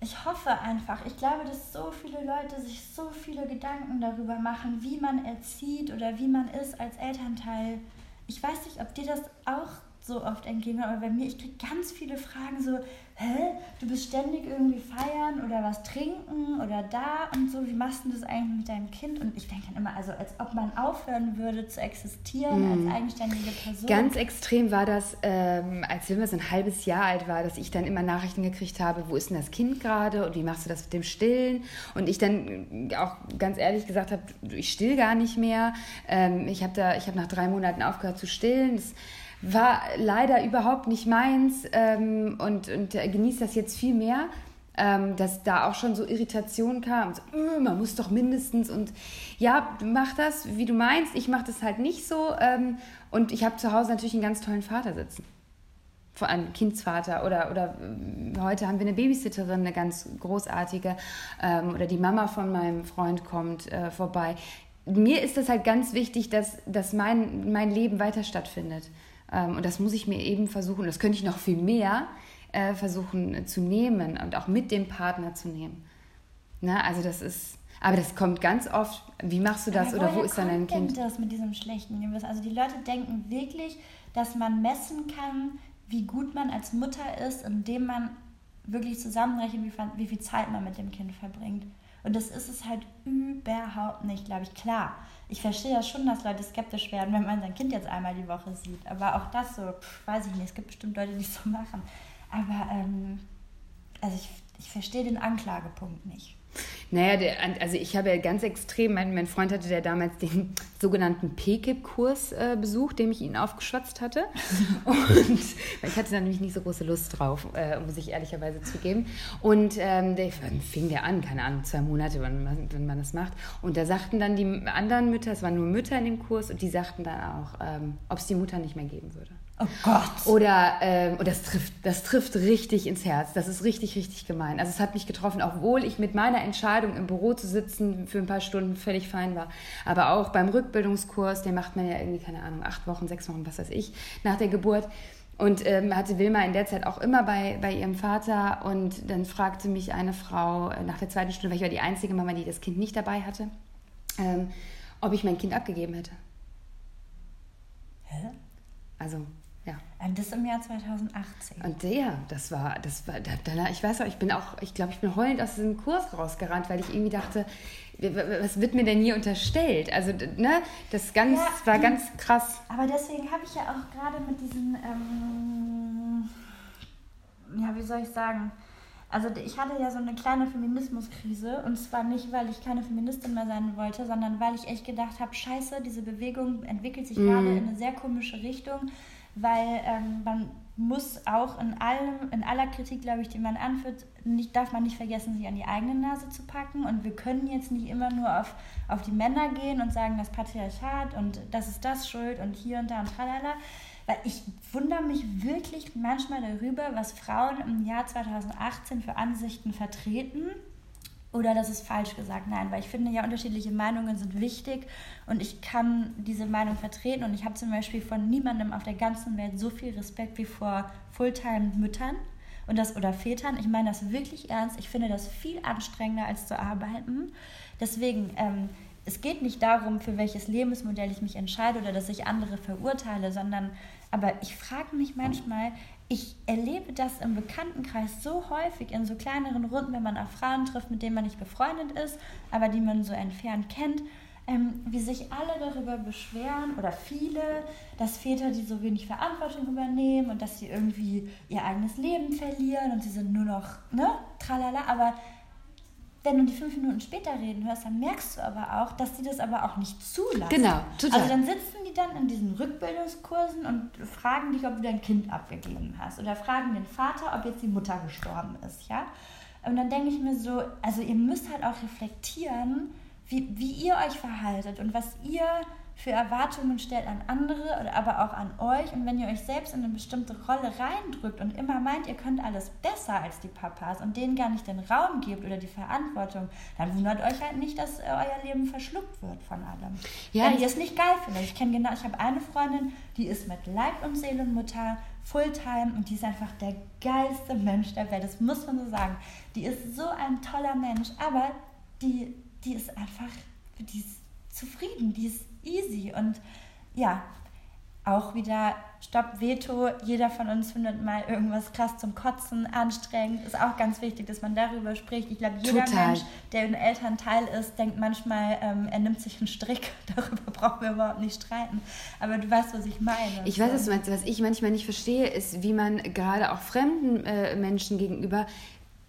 Ich hoffe einfach. Ich glaube, dass so viele Leute sich so viele Gedanken darüber machen, wie man erzieht oder wie man ist als Elternteil. Ich weiß nicht, ob dir das auch so oft entgegen, aber bei mir, ich kriege ganz viele Fragen so, hä, du bist ständig irgendwie feiern oder was trinken oder da und so, wie machst du das eigentlich mit deinem Kind? Und ich denke dann immer, also als ob man aufhören würde zu existieren mhm. als eigenständige Person. Ganz extrem war das, ähm, als Wilma so ein halbes Jahr alt war, dass ich dann immer Nachrichten gekriegt habe, wo ist denn das Kind gerade und wie machst du das mit dem Stillen? Und ich dann auch ganz ehrlich gesagt habe, ich still gar nicht mehr. Ähm, ich habe hab nach drei Monaten aufgehört zu stillen. Das, war leider überhaupt nicht meins ähm, und, und genieße das jetzt viel mehr. ähm, dass da auch schon so Irritation kam. So, äh, man muss doch mindestens und ja, mach das, wie du meinst. Ich mache das halt nicht so. Ähm, und ich habe zu Hause natürlich einen ganz tollen Vater sitzen. Vor allem Kindsvater oder, oder äh, heute haben wir eine Babysitterin, eine ganz großartige, ähm, oder die Mama von meinem Freund kommt äh, vorbei. Mir ist das halt ganz wichtig, dass, dass mein, mein Leben weiter stattfindet. Ähm, und das muss ich mir eben versuchen, das könnte ich noch viel mehr, äh, versuchen zu nehmen und auch mit dem Partner zu nehmen. Na, also das ist, aber das kommt ganz oft. Wie machst du das aber oder wo ist dann dein Kind? das mit diesem schlechten Gewissen? Also die Leute denken wirklich, dass man messen kann, wie gut man als Mutter ist, indem man wirklich zusammenrechnet, wie, wie viel Zeit man mit dem Kind verbringt. Und das ist es halt überhaupt nicht, glaube ich. Klar, ich verstehe ja schon, dass Leute skeptisch werden, wenn man sein Kind jetzt einmal die Woche sieht. Aber auch das so, pff, weiß ich nicht, es gibt bestimmt Leute, die es so machen. Aber ähm, also ich, ich verstehe den Anklagepunkt nicht. Naja, der, also ich habe ja ganz extrem, mein, mein Freund hatte ja damals den sogenannten PKIP-Kurs äh, besucht, dem ich ihn aufgeschwatzt hatte. Und ich hatte da nämlich nicht so große Lust drauf, äh, muss ich ehrlicherweise zugeben. Und ähm, der, fing der an, keine Ahnung, zwei Monate, wenn man, wenn man das macht. Und da sagten dann die anderen Mütter, es waren nur Mütter in dem Kurs, und die sagten dann auch, ähm, ob es die Mutter nicht mehr geben würde. Oh Gott. Oder ähm, und das trifft, das trifft richtig ins Herz. Das ist richtig, richtig gemein. Also es hat mich getroffen, obwohl ich mit meiner Entscheidung im Büro zu sitzen für ein paar Stunden völlig fein war. Aber auch beim Rückbildungskurs, den macht man ja irgendwie, keine Ahnung, acht Wochen, sechs Wochen, was weiß ich, nach der Geburt. Und ähm, hatte Wilma in der Zeit auch immer bei, bei ihrem Vater. Und dann fragte mich eine Frau äh, nach der zweiten Stunde, weil ich war die einzige Mama, die das Kind nicht dabei hatte, ähm, ob ich mein Kind abgegeben hätte. Hä? Also ja. Das im Jahr 2018. Und der, das war, das war, da, ich weiß auch, ich bin auch, ich glaube, ich bin heulend aus diesem Kurs rausgerannt, weil ich irgendwie dachte, was wird mir denn hier unterstellt? Also, ne, das ganz, ja, war ganz krass. Aber deswegen habe ich ja auch gerade mit diesen, ähm, ja, wie soll ich sagen, also ich hatte ja so eine kleine Feminismuskrise und zwar nicht, weil ich keine Feministin mehr sein wollte, sondern weil ich echt gedacht habe, scheiße, diese Bewegung entwickelt sich mm. gerade in eine sehr komische Richtung weil ähm, man muss auch in allem, in aller Kritik, glaube ich, die man anführt, nicht, darf man nicht vergessen, sich an die eigene Nase zu packen. Und wir können jetzt nicht immer nur auf, auf die Männer gehen und sagen, das Patriarchat und das ist das schuld und hier und da und tralala. Weil ich wundere mich wirklich manchmal darüber, was Frauen im Jahr 2018 für Ansichten vertreten oder das ist falsch gesagt. Nein, weil ich finde ja, unterschiedliche Meinungen sind wichtig und ich kann diese Meinung vertreten und ich habe zum Beispiel von niemandem auf der ganzen Welt so viel Respekt wie vor Fulltime-Müttern und das oder Vätern. Ich meine das wirklich ernst. Ich finde das viel anstrengender als zu arbeiten. Deswegen, ähm, es geht nicht darum, für welches Lebensmodell ich mich entscheide oder dass ich andere verurteile, sondern aber ich frage mich manchmal, ich erlebe das im Bekanntenkreis so häufig in so kleineren Runden, wenn man auf Frauen trifft, mit denen man nicht befreundet ist, aber die man so entfernt kennt, ähm, wie sich alle darüber beschweren oder viele, dass Väter die so wenig Verantwortung übernehmen und dass sie irgendwie ihr eigenes Leben verlieren und sie sind nur noch, ne, tralala, aber wenn du die fünf Minuten später reden hörst, dann merkst du aber auch, dass die das aber auch nicht zulassen. Genau, total. Also dann sitzen die dann in diesen Rückbildungskursen und fragen dich, ob du dein Kind abgegeben hast. Oder fragen den Vater, ob jetzt die Mutter gestorben ist, ja. Und dann denke ich mir so, also ihr müsst halt auch reflektieren, wie, wie ihr euch verhaltet und was ihr für Erwartungen stellt an andere, aber auch an euch. Und wenn ihr euch selbst in eine bestimmte Rolle reindrückt und immer meint, ihr könnt alles besser als die Papas und denen gar nicht den Raum gebt oder die Verantwortung, dann wundert euch halt nicht, dass äh, euer Leben verschluckt wird von allem. Ja, wenn ihr es nicht geil findet. Ich kenne genau, ich habe eine Freundin, die ist mit Leib und Seelenmutter Fulltime und die ist einfach der geilste Mensch der Welt. Das muss man so sagen. Die ist so ein toller Mensch, aber die, die ist einfach, die ist zufrieden, die ist easy. Und ja, auch wieder Stopp, Veto. Jeder von uns findet mal irgendwas krass zum Kotzen, anstrengend. Ist auch ganz wichtig, dass man darüber spricht. Ich glaube, jeder Total. Mensch, der ein Elternteil ist, denkt manchmal, ähm, er nimmt sich einen Strick. Darüber brauchen wir überhaupt nicht streiten. Aber du weißt, was ich meine. Ich weiß, was du meinst. Was ich manchmal nicht verstehe, ist, wie man gerade auch fremden äh, Menschen gegenüber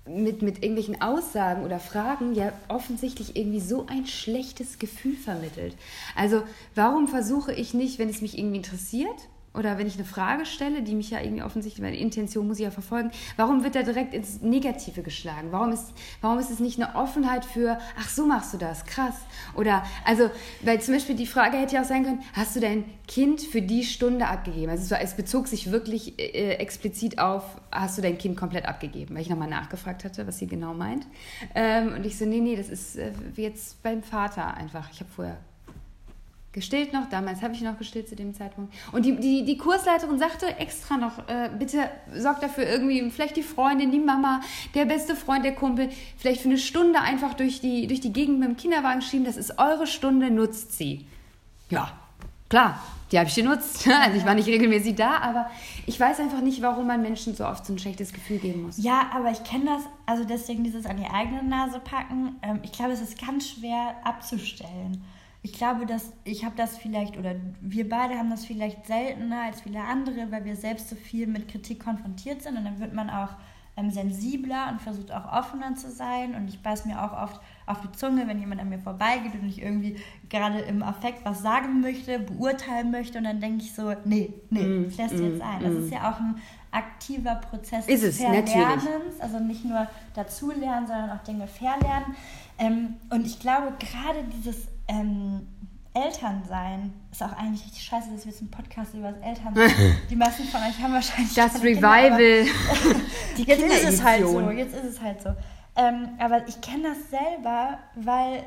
mit, mit irgendwelchen Aussagen oder Fragen ja offensichtlich irgendwie so ein schlechtes Gefühl vermittelt. Also warum versuche ich nicht, wenn es mich irgendwie interessiert, oder wenn ich eine Frage stelle, die mich ja irgendwie offensichtlich, meine Intention muss ich ja verfolgen, warum wird da direkt ins Negative geschlagen? Warum ist, warum ist es nicht eine Offenheit für, ach so machst du das, krass? Oder, also, weil zum Beispiel die Frage hätte ja auch sein können, hast du dein Kind für die Stunde abgegeben? Also es, bezog sich wirklich äh, explizit auf, hast du dein Kind komplett abgegeben? Weil ich nochmal nachgefragt hatte, was sie genau meint. Ähm, und ich so, nee, nee, das ist äh, jetzt beim Vater einfach. Ich habe vorher gestillt noch, damals habe ich noch gestillt zu dem Zeitpunkt. Und die, die, die Kursleiterin sagte extra noch, äh, bitte sorgt dafür irgendwie, vielleicht die Freundin, die Mama, der beste Freund, der Kumpel, vielleicht für eine Stunde einfach durch die, durch die Gegend mit dem Kinderwagen schieben, das ist eure Stunde, nutzt sie. Ja, klar, die habe ich genutzt. Also ich war nicht regelmäßig da, aber ich weiß einfach nicht, warum man Menschen so oft so ein schlechtes Gefühl geben muss. Ja, aber ich kenne das, also deswegen dieses an die eigene Nase packen. Ähm, ich glaube, es ist ganz schwer abzustellen ich glaube, dass ich habe das vielleicht, oder wir beide haben das vielleicht seltener als viele andere, weil wir selbst so viel mit Kritik konfrontiert sind. Und dann wird man auch ähm, sensibler und versucht auch offener zu sein. Und ich beiß mir auch oft auf die Zunge, wenn jemand an mir vorbeigeht und ich irgendwie gerade im Affekt was sagen möchte, beurteilen möchte. Und dann denke ich so, nee, nee, mm, ich lasse mm, jetzt ein. Das mm. ist ja auch ein aktiver Prozess ist des Verlernens, also nicht nur dazulernen, sondern auch Dinge verlernen. Ähm, und ich glaube, gerade dieses ähm, Elternsein ist auch eigentlich richtig scheiße, dass wir jetzt einen Podcast über das Elternsein. Die meisten von euch haben wahrscheinlich. Das Revival. Kinder, Die jetzt ist es halt so. Jetzt ist es halt so. Ähm, aber ich kenne das selber, weil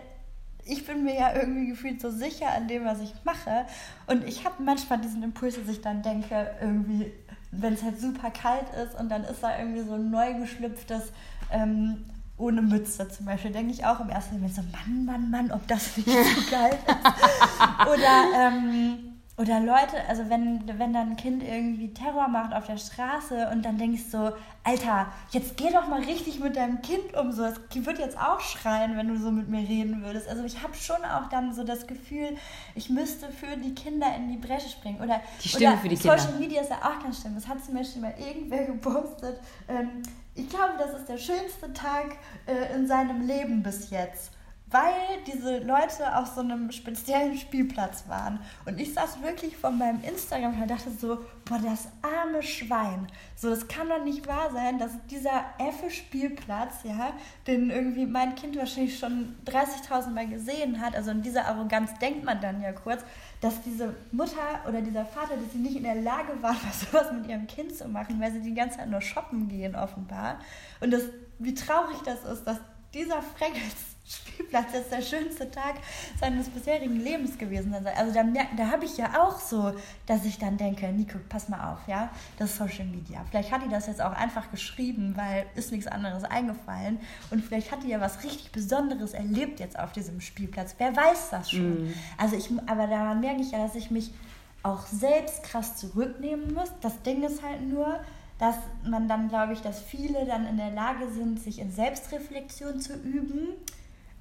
ich bin mir ja irgendwie gefühlt so sicher an dem, was ich mache. Und ich habe manchmal diesen Impuls, dass ich dann denke, irgendwie, wenn es halt super kalt ist und dann ist da irgendwie so ein neu geschlüpftes ähm, ohne Mütze zum Beispiel, denke ich auch im ersten Moment so, Mann, Mann, Mann, ob das nicht so geil ist. oder, ähm, oder Leute, also wenn, wenn dann ein Kind irgendwie Terror macht auf der Straße und dann denkst du so, Alter, jetzt geh doch mal richtig mit deinem Kind um. So, es wird jetzt auch schreien, wenn du so mit mir reden würdest. Also ich habe schon auch dann so das Gefühl, ich müsste für die Kinder in die Bresche springen. Oder, die Stimme oder für die Kinder. Social Media ist ja auch ganz schlimm. Das hat zum Beispiel mal irgendwer gepostet. Ähm, ich glaube, das ist der schönste Tag äh, in seinem Leben bis jetzt weil diese Leute auf so einem speziellen Spielplatz waren. Und ich saß wirklich vor meinem Instagram und dachte so, boah, das arme Schwein. So, das kann doch nicht wahr sein, dass dieser effe Spielplatz, ja, den irgendwie mein Kind wahrscheinlich schon 30.000 Mal gesehen hat, also in dieser Arroganz denkt man dann ja kurz, dass diese Mutter oder dieser Vater, dass sie nicht in der Lage waren, was mit ihrem Kind zu machen, weil sie die ganze Zeit nur shoppen gehen offenbar. Und das, wie traurig das ist, dass dieser Freckels Spielplatz ist der schönste Tag seines bisherigen Lebens gewesen sein soll. Also da, da habe ich ja auch so, dass ich dann denke, Nico, pass mal auf, ja, das ist Social Media. Vielleicht hat die das jetzt auch einfach geschrieben, weil ist nichts anderes eingefallen. Und vielleicht hat die ja was richtig Besonderes erlebt jetzt auf diesem Spielplatz. Wer weiß das schon? Mm. Also ich, aber daran merke ich ja, dass ich mich auch selbst krass zurücknehmen muss. Das Ding ist halt nur, dass man dann, glaube ich, dass viele dann in der Lage sind, sich in Selbstreflexion zu üben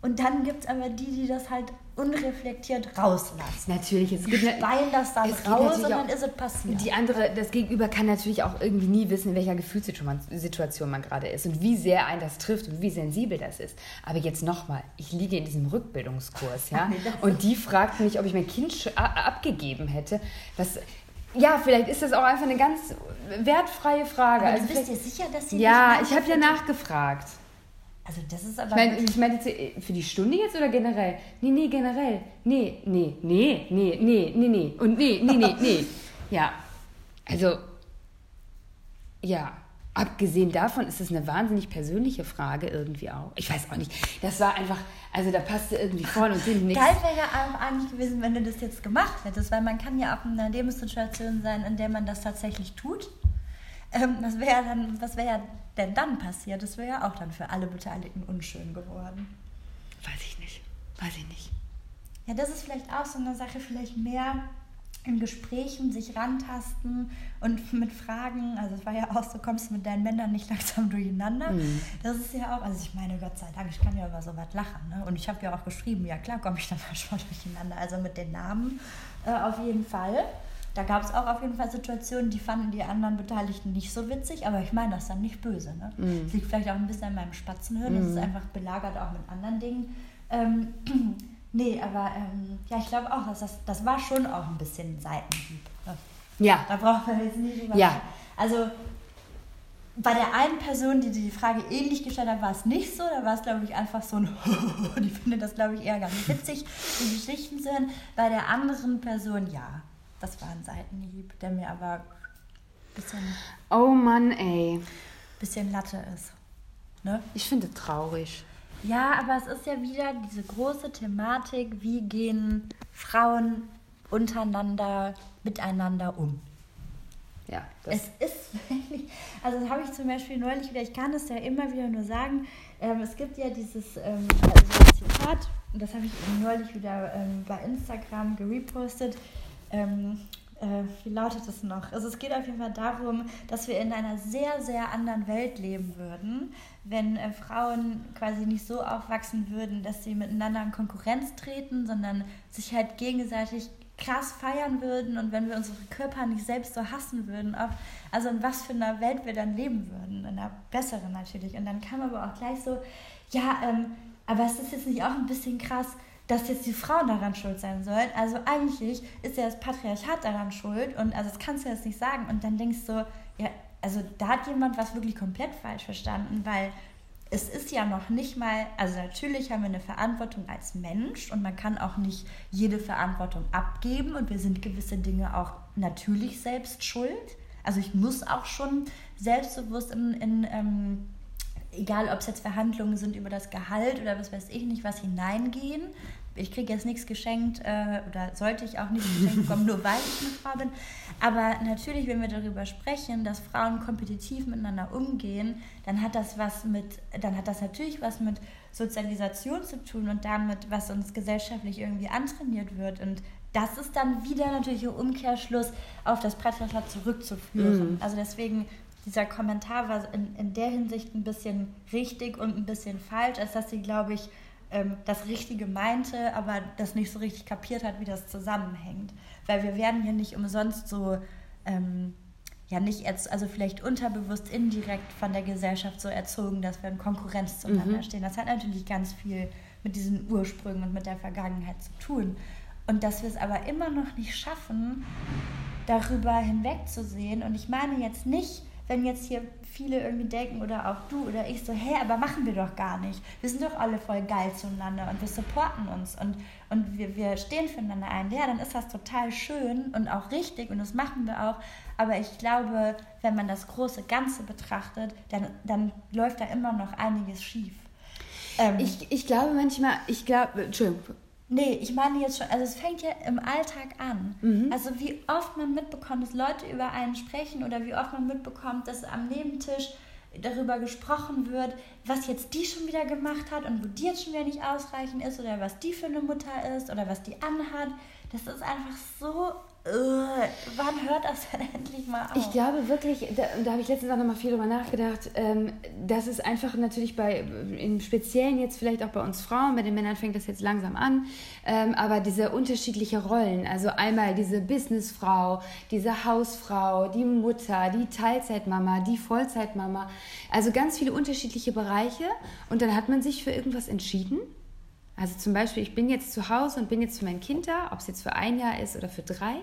und dann gibt es aber die, die das halt unreflektiert rauslassen. Natürlich, es gibt speien das dann raus und dann ist es passiert. Die andere, das Gegenüber kann natürlich auch irgendwie nie wissen, in welcher Gefühlssituation man gerade ist und wie sehr einen das trifft und wie sensibel das ist. Aber jetzt nochmal, ich liege in diesem Rückbildungskurs, ja, und die fragt mich, ob ich mein Kind abgegeben hätte. Was, ja, vielleicht ist das auch einfach eine ganz wertfreie Frage. Aber also bist du sicher, dass sie Ja, ich habe ja nachgefragt. Also das ist aber. Ich meine, ich mein jetzt für die Stunde jetzt oder generell? Nee, nee, generell. Nee, nee, nee, nee, nee, nee, nee. Und nee, nee, nee, nee. Ja. Also, ja. Abgesehen davon ist es eine wahnsinnig persönliche Frage irgendwie auch. Ich weiß auch nicht. Das war einfach, also da passte irgendwie vorne und hinten nichts. Geil wäre ja eigentlich gewesen, wenn du das jetzt gemacht hättest, weil man kann ja auch in einer Lebenssituation sein, in der man das tatsächlich tut. Ähm, was wäre dann, was wäre denn dann passiert? Das wäre ja auch dann für alle Beteiligten unschön geworden. Weiß ich nicht. Weiß ich nicht. Ja, das ist vielleicht auch so eine Sache, vielleicht mehr in Gesprächen sich rantasten und mit Fragen, also es war ja auch so, kommst du mit deinen Männern nicht langsam durcheinander. Mhm. Das ist ja auch, also ich meine, Gott sei Dank, ich kann ja über sowas lachen. Ne? Und ich habe ja auch geschrieben, ja klar komme ich dann manchmal durcheinander. Also mit den Namen äh, auf jeden Fall. Da gab es auch auf jeden Fall Situationen, die fanden die anderen Beteiligten nicht so witzig, aber ich meine das dann nicht böse. Ne? Mm. Das liegt vielleicht auch ein bisschen an meinem Spatzenhirn, mm. das ist mhm. einfach belagert auch mit anderen Dingen. Ähm, nee, aber ähm, ja, ich glaube auch, dass das, das war schon auch ein bisschen Seitenhieb. Ne? Ja. Da braucht man jetzt nicht drüber. Ja. Also bei der einen Person, die die Frage ähnlich gestellt hat, war es nicht so. Da war es, glaube ich, einfach so ein Die findet das, glaube ich, eher ganz witzig, die Geschichten zu hören. Bei der anderen Person, ja, das war ein Seitenhieb, der mir aber ein bisschen... Oh Mann, ey. Bisschen Latte ist. Ne? Ich finde traurig. Ja, aber es ist ja wieder diese große Thematik, wie gehen Frauen untereinander, miteinander um. Ja, es ist wirklich, also das habe ich zum Beispiel neulich wieder, ich kann es ja immer wieder nur sagen, ähm, es gibt ja dieses ähm, also Zitat, und das habe ich neulich wieder ähm, bei Instagram gerepostet, ähm, äh, wie lautet es noch? Also es geht auf jeden Fall darum, dass wir in einer sehr, sehr anderen Welt leben würden, wenn äh, Frauen quasi nicht so aufwachsen würden, dass sie miteinander in Konkurrenz treten, sondern sich halt gegenseitig krass feiern würden und wenn wir unsere Körper nicht selbst so hassen würden, auf, also in was für einer Welt wir dann leben würden, in einer besseren natürlich. Und dann kam aber auch gleich so, ja, ähm, aber ist jetzt nicht auch ein bisschen krass, dass jetzt die Frauen daran schuld sein sollen. Also eigentlich ist ja das Patriarchat daran schuld und also das kannst du jetzt nicht sagen. Und dann denkst du, ja, also da hat jemand was wirklich komplett falsch verstanden, weil es ist ja noch nicht mal, also natürlich haben wir eine Verantwortung als Mensch und man kann auch nicht jede Verantwortung abgeben und wir sind gewisse Dinge auch natürlich selbst schuld. Also ich muss auch schon selbstbewusst in, in ähm, egal ob es jetzt Verhandlungen sind über das Gehalt oder was weiß ich nicht, was hineingehen ich kriege jetzt nichts geschenkt äh, oder sollte ich auch nichts geschenkt bekommen, nur weil ich eine Frau bin. Aber natürlich, wenn wir darüber sprechen, dass Frauen kompetitiv miteinander umgehen, dann hat das was mit, dann hat das natürlich was mit Sozialisation zu tun und damit, was uns gesellschaftlich irgendwie antrainiert wird. Und das ist dann wieder natürlich ein Umkehrschluss auf das Patriarchat zurückzuführen. Mhm. Also deswegen dieser Kommentar war in, in der Hinsicht ein bisschen richtig und ein bisschen falsch, als dass sie, glaube ich, ähm, das Richtige meinte, aber das nicht so richtig kapiert hat, wie das zusammenhängt. Weil wir werden hier nicht umsonst so, ähm, ja nicht jetzt, also vielleicht unterbewusst, indirekt von der Gesellschaft so erzogen, dass wir in Konkurrenz zueinander mhm. stehen. Das hat natürlich ganz viel mit diesen Ursprüngen und mit der Vergangenheit zu tun. Und dass wir es aber immer noch nicht schaffen, darüber hinwegzusehen. Und ich meine jetzt nicht, wenn jetzt hier viele irgendwie denken oder auch du oder ich so, hey, aber machen wir doch gar nicht. Wir sind doch alle voll geil zueinander und wir supporten uns und, und wir, wir stehen füreinander ein. Ja, dann ist das total schön und auch richtig und das machen wir auch. Aber ich glaube, wenn man das große Ganze betrachtet, dann, dann läuft da immer noch einiges schief. Ähm, ich, ich glaube manchmal, ich glaube, Entschuldigung, Nee, ich meine jetzt schon, also es fängt ja im Alltag an. Mhm. Also wie oft man mitbekommt, dass Leute über einen sprechen oder wie oft man mitbekommt, dass am Nebentisch darüber gesprochen wird, was jetzt die schon wieder gemacht hat und wo die jetzt schon wieder nicht ausreichend ist oder was die für eine Mutter ist oder was die anhat. Das ist einfach so wann hört das denn endlich mal auf? Ich glaube wirklich, da, da habe ich letztens auch noch mal viel drüber nachgedacht, ähm, dass es einfach natürlich bei, im Speziellen jetzt vielleicht auch bei uns Frauen, bei den Männern fängt das jetzt langsam an, ähm, aber diese unterschiedlichen Rollen, also einmal diese Businessfrau, diese Hausfrau, die Mutter, die Teilzeitmama, die Vollzeitmama, also ganz viele unterschiedliche Bereiche und dann hat man sich für irgendwas entschieden also zum Beispiel, ich bin jetzt zu Hause und bin jetzt für mein Kind da, ob es jetzt für ein Jahr ist oder für drei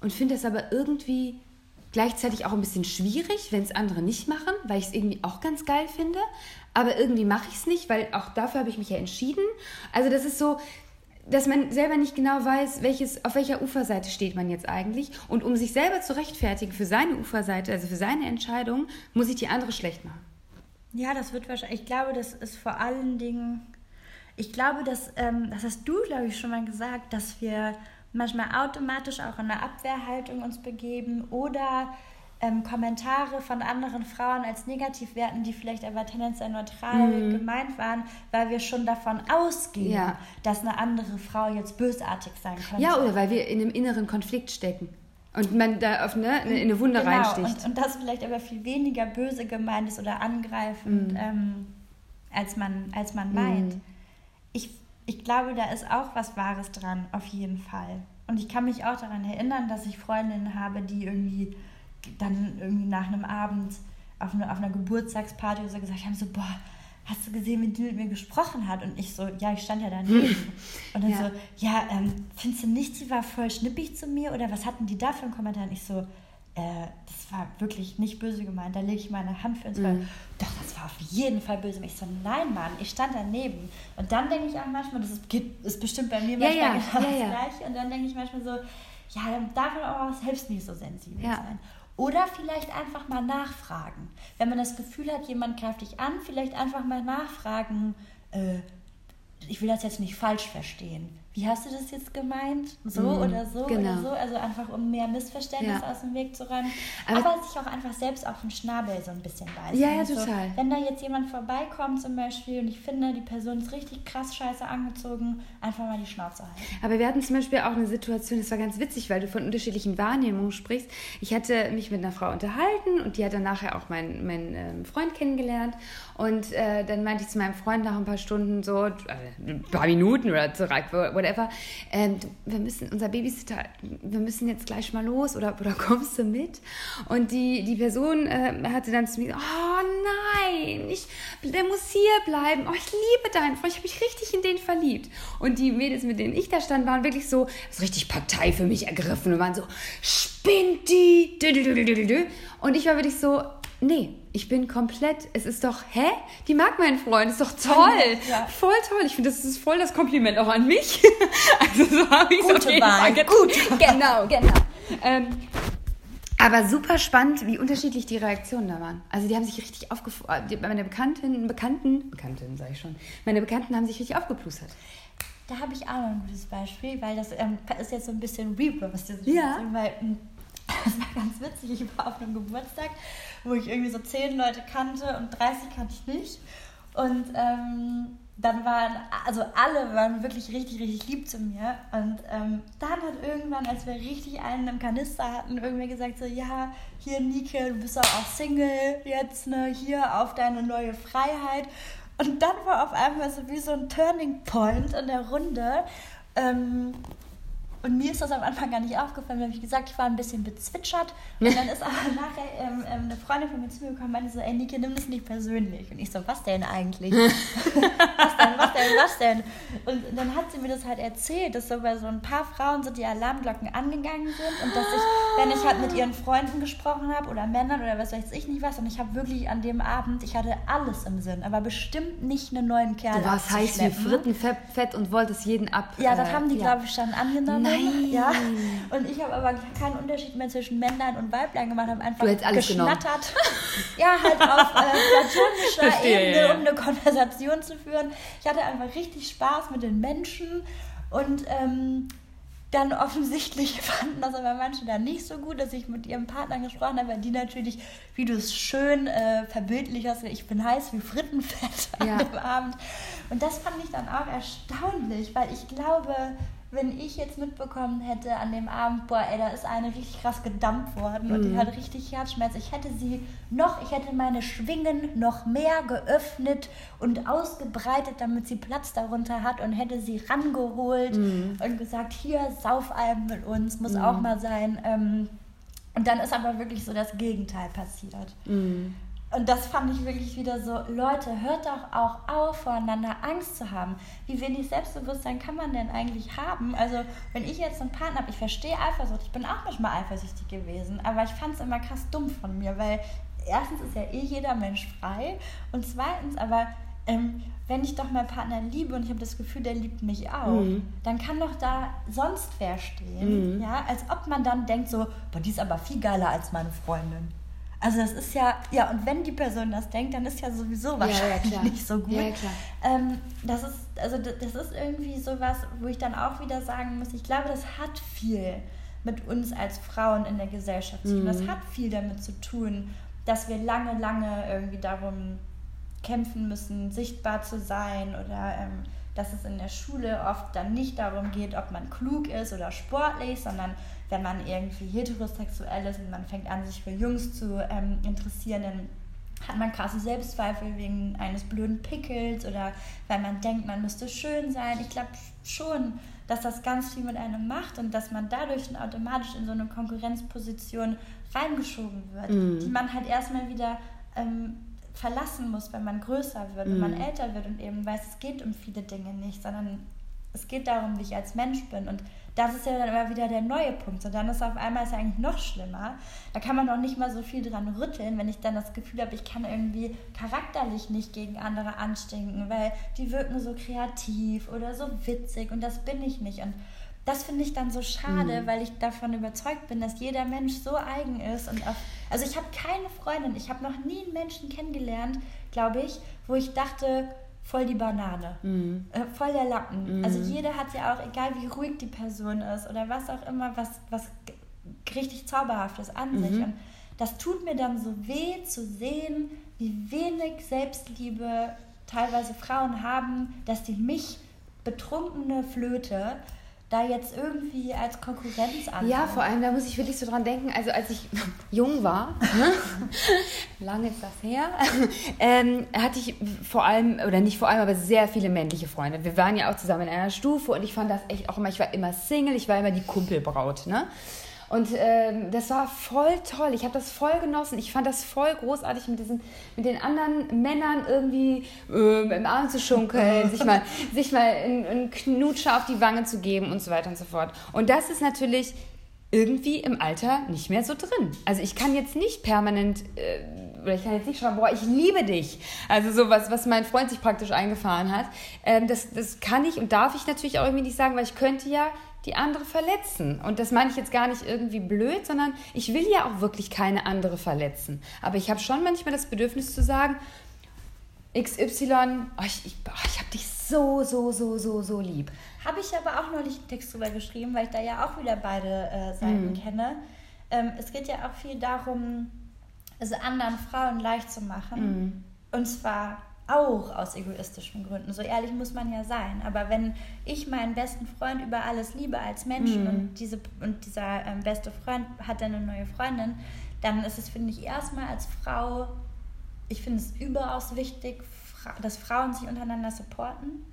und finde das aber irgendwie gleichzeitig auch ein bisschen schwierig, wenn es andere nicht machen, weil ich es irgendwie auch ganz geil finde. Aber irgendwie mache ich es nicht, weil auch dafür habe ich mich ja entschieden. Also das ist so, dass man selber nicht genau weiß, welches, auf welcher Uferseite steht man jetzt eigentlich. Und um sich selber zu rechtfertigen für seine Uferseite, also für seine Entscheidung, muss ich die andere schlecht machen. Ja, das wird wahrscheinlich. Ich glaube, das ist vor allen Dingen. Ich glaube, dass, ähm, das hast du, glaube ich, schon mal gesagt, dass wir manchmal automatisch auch in eine Abwehrhaltung uns begeben oder ähm, Kommentare von anderen Frauen als negativ werten, die vielleicht aber tendenziell neutral mhm. gemeint waren, weil wir schon davon ausgehen, ja. dass eine andere Frau jetzt bösartig sein könnte. Ja, oder weil wir in einem inneren Konflikt stecken. Und man da auf ne, in eine Wunde genau, reinsticht. Und, und das vielleicht aber viel weniger böse gemeint ist oder angreifend, mhm. ähm, als, man, als man meint. Mhm. Ich ich glaube, da ist auch was Wahres dran, auf jeden Fall. Und ich kann mich auch daran erinnern, dass ich Freundinnen habe, die irgendwie dann irgendwie nach einem Abend auf, eine, auf einer Geburtstagsparty oder so gesagt haben, so, boah, hast du gesehen, wie die mit mir gesprochen hat? Und ich so, ja, ich stand ja daneben. Und dann ja. so, ja, ähm, findest du nicht, sie war voll schnippig zu mir? Oder was hatten die da für einen Kommentar? Und ich so, äh, das war wirklich nicht böse gemeint. Da lege ich meine Hand für ins Feuer. Mhm. Doch, das war auf jeden Fall böse. Und ich so, nein, Mann, ich stand daneben. Und dann denke ich auch manchmal, das ist, ist bestimmt bei mir manchmal ja, ja. genau ja, das Gleiche. Und dann denke ich manchmal so, ja, dann darf man auch selbst nicht so sensibel sein. Oder vielleicht einfach mal nachfragen. Wenn man das Gefühl hat, jemand greift dich an, vielleicht einfach mal nachfragen, äh, ich will das jetzt nicht falsch verstehen wie hast du das jetzt gemeint? So mhm, oder so genau. oder so. Also einfach, um mehr Missverständnis ja. aus dem Weg zu räumen. Aber, aber, sich auch einfach selbst auf den Schnabel so ein bisschen beißen. Ja, ja, total. So, wenn da jetzt jemand vorbeikommt zum Beispiel und ich finde, die Person ist richtig krass scheiße angezogen, einfach mal die Schnauze halten. Aber wir hatten zum Beispiel auch eine Situation, das war ganz witzig, weil du von unterschiedlichen Wahrnehmungen sprichst. Ich hatte mich mit einer Frau unterhalten und die hat dann nachher auch meinen, meinen ähm, Freund kennengelernt. Und äh, dann meinte ich zu meinem Freund nach ein paar Stunden so, äh, ein paar Minuten oder so, whatever, ähm, wir müssen, unser Babysitter, wir müssen jetzt gleich mal los oder, oder kommst du mit? Und die, die Person äh, hatte dann zu mir, oh nein, ich, der muss hier bleiben. Oh, ich liebe deinen Freund, ich habe mich richtig in den verliebt. Und die Mädels, mit denen ich da stand, waren wirklich so, so richtig Partei für mich ergriffen und waren so, spinnt die. Und ich war wirklich so, nee, ich bin komplett, es ist doch, hä? Die mag meinen Freund, ist doch toll. Ja. Voll toll. Ich finde, das ist voll das Kompliment auch an mich. also so habe ich es auf jeden. Fall Gut. Genau, genau. Ähm, aber super spannend, wie unterschiedlich die Reaktionen da waren. Also die haben sich richtig aufgefordert. Meine Bekannten, Bekannten, Bekannten sage ich schon, meine Bekannten haben sich richtig aufgeplustert. Da habe ich auch noch ein gutes Beispiel, weil das ähm, ist jetzt so ein bisschen reverse. Ja. Weil hm, das war ganz witzig. Ich war auf einem Geburtstag, wo ich irgendwie so zehn Leute kannte und 30 kannte ich nicht. Und ähm, dann waren, also alle waren wirklich richtig, richtig lieb zu mir. Und ähm, dann hat irgendwann, als wir richtig einen im Kanister hatten, irgendwer gesagt so, ja, hier Nike, du bist auch Single jetzt, ne, hier auf deine neue Freiheit. Und dann war auf einmal so wie so ein Turning Point in der Runde. Ähm, und mir ist das am Anfang gar nicht aufgefallen, weil ich gesagt, ich war ein bisschen bezwitschert. Und dann ist aber nachher ähm, ähm, eine Freundin von mir zu mir gekommen und meinte so, ey Niki, nimm das nicht persönlich. Und ich so, was denn eigentlich? was denn, was denn, was denn? Und dann hat sie mir das halt erzählt, dass so bei so ein paar Frauen so die Alarmglocken angegangen sind und dass ich, wenn ich halt mit ihren Freunden gesprochen habe oder Männern oder was weiß ich nicht was, und ich habe wirklich an dem Abend, ich hatte alles im Sinn, aber bestimmt nicht einen neuen Kerl Du warst heiß wie Frittenfett und wolltest jeden ab. Ja, das äh, haben die, ja. glaube ich, dann angenommen. Nein. Ja. Und ich habe aber keinen Unterschied mehr zwischen Männlein und Weiblein gemacht, habe einfach geschnattert. ja, halt auf äh, platonischer Ebene, ja. um eine Konversation zu führen. Ich hatte einfach richtig Spaß mit den Menschen und ähm, dann offensichtlich fanden das aber manche dann nicht so gut, dass ich mit ihrem Partner gesprochen habe, weil die natürlich, wie du es schön äh, verbildlich hast, ich bin heiß wie Frittenfett ja. an dem Abend. Und das fand ich dann auch erstaunlich, weil ich glaube, wenn ich jetzt mitbekommen hätte an dem Abend, boah, ey, da ist eine richtig krass gedampft worden mhm. und die mhm. hat richtig Herzschmerz. Ich hätte sie noch, ich hätte meine Schwingen noch mehr geöffnet und ausgebreitet, damit sie Platz darunter hat und hätte sie rangeholt mhm. und gesagt, hier, sauf einem mit uns, muss mhm. auch mal sein. Ähm, und dann ist aber wirklich so das Gegenteil passiert. Und das fand ich wirklich wieder so, Leute, hört doch auch auf, voreinander Angst zu haben. Wie wenig Selbstbewusstsein kann man denn eigentlich haben? Also, wenn ich jetzt einen Partner habe, ich verstehe Eifersucht, ich bin auch manchmal eifersüchtig gewesen, aber ich fand es immer krass dumm von mir, weil erstens ist ja eh jeder Mensch frei und zweitens aber, ähm, wenn ich doch meinen Partner liebe und ich habe das Gefühl, der liebt mich auch, mhm. dann kann doch da sonst wer stehen, mhm. ja, als ob man dann denkt so, boah, die ist aber viel geiler als meine Freundin. Also das ist ja, ja, und wenn die Person das denkt, dann ist ja sowieso wahrscheinlich ja, ja, nicht so gut. Ja, klar. Ähm, das ist, also das ist irgendwie sowas, wo ich dann auch wieder sagen muss, ich glaube, das hat viel mit uns als Frauen in der Gesellschaft zu tun. Mhm. Das hat viel damit zu tun, dass wir lange, lange irgendwie darum kämpfen müssen, sichtbar zu sein oder ähm, dass es in der Schule oft dann nicht darum geht, ob man klug ist oder sportlich, sondern wenn man irgendwie heterosexuell ist und man fängt an, sich für Jungs zu ähm, interessieren, dann hat man krasse Selbstzweifel wegen eines blöden Pickels oder weil man denkt, man müsste schön sein. Ich glaube schon, dass das ganz viel mit einem macht und dass man dadurch automatisch in so eine Konkurrenzposition reingeschoben wird, mhm. die man halt erstmal wieder ähm, verlassen muss, wenn man größer wird, wenn man mhm. älter wird und eben weiß, es geht um viele Dinge nicht, sondern es geht darum, wie ich als Mensch bin. Und das ist ja dann immer wieder der neue Punkt. Und dann ist auf einmal ist eigentlich noch schlimmer. Da kann man noch nicht mal so viel dran rütteln, wenn ich dann das Gefühl habe, ich kann irgendwie charakterlich nicht gegen andere anstinken, weil die wirken so kreativ oder so witzig und das bin ich nicht. Und das finde ich dann so schade, mhm. weil ich davon überzeugt bin, dass jeder Mensch so eigen ist. Und auch, also ich habe keine Freundin, ich habe noch nie einen Menschen kennengelernt, glaube ich, wo ich dachte, voll die Banane, mhm. äh, voll der Lappen. Mhm. Also jeder hat ja auch, egal wie ruhig die Person ist oder was auch immer, was, was richtig Zauberhaftes an mhm. sich. Und das tut mir dann so weh zu sehen, wie wenig Selbstliebe teilweise Frauen haben, dass die mich betrunkene Flöte da jetzt irgendwie als Konkurrenz an. Ja, vor allem, da muss ich wirklich so dran denken, also als ich jung war, ne? lange ist das her, ähm, hatte ich vor allem, oder nicht vor allem, aber sehr viele männliche Freunde. Wir waren ja auch zusammen in einer Stufe und ich fand das echt auch immer, ich war immer Single, ich war immer die Kumpelbraut, ne? Und ähm, das war voll toll. Ich habe das voll genossen. Ich fand das voll großartig, mit, diesen, mit den anderen Männern irgendwie äh, im Arm zu schunkeln, sich mal, sich mal einen Knutscher auf die Wange zu geben und so weiter und so fort. Und das ist natürlich irgendwie im Alter nicht mehr so drin. Also ich kann jetzt nicht permanent, äh, oder ich kann jetzt nicht schreiben, boah, ich liebe dich. Also sowas, was mein Freund sich praktisch eingefahren hat. Ähm, das, das kann ich und darf ich natürlich auch irgendwie nicht sagen, weil ich könnte ja die andere verletzen. Und das meine ich jetzt gar nicht irgendwie blöd, sondern ich will ja auch wirklich keine andere verletzen. Aber ich habe schon manchmal das Bedürfnis zu sagen, XY, oh, ich, ich, oh, ich habe dich so, so, so, so, so lieb. Habe ich aber auch neulich einen Text drüber geschrieben, weil ich da ja auch wieder beide äh, Seiten mhm. kenne. Ähm, es geht ja auch viel darum, es anderen Frauen leicht zu machen. Mhm. Und zwar auch aus egoistischen Gründen. So ehrlich muss man ja sein. Aber wenn ich meinen besten Freund über alles liebe als Menschen mm. und, diese, und dieser ähm, beste Freund hat dann eine neue Freundin, dann ist es, finde ich, erstmal als Frau, ich finde es überaus wichtig, dass Frauen sich untereinander supporten.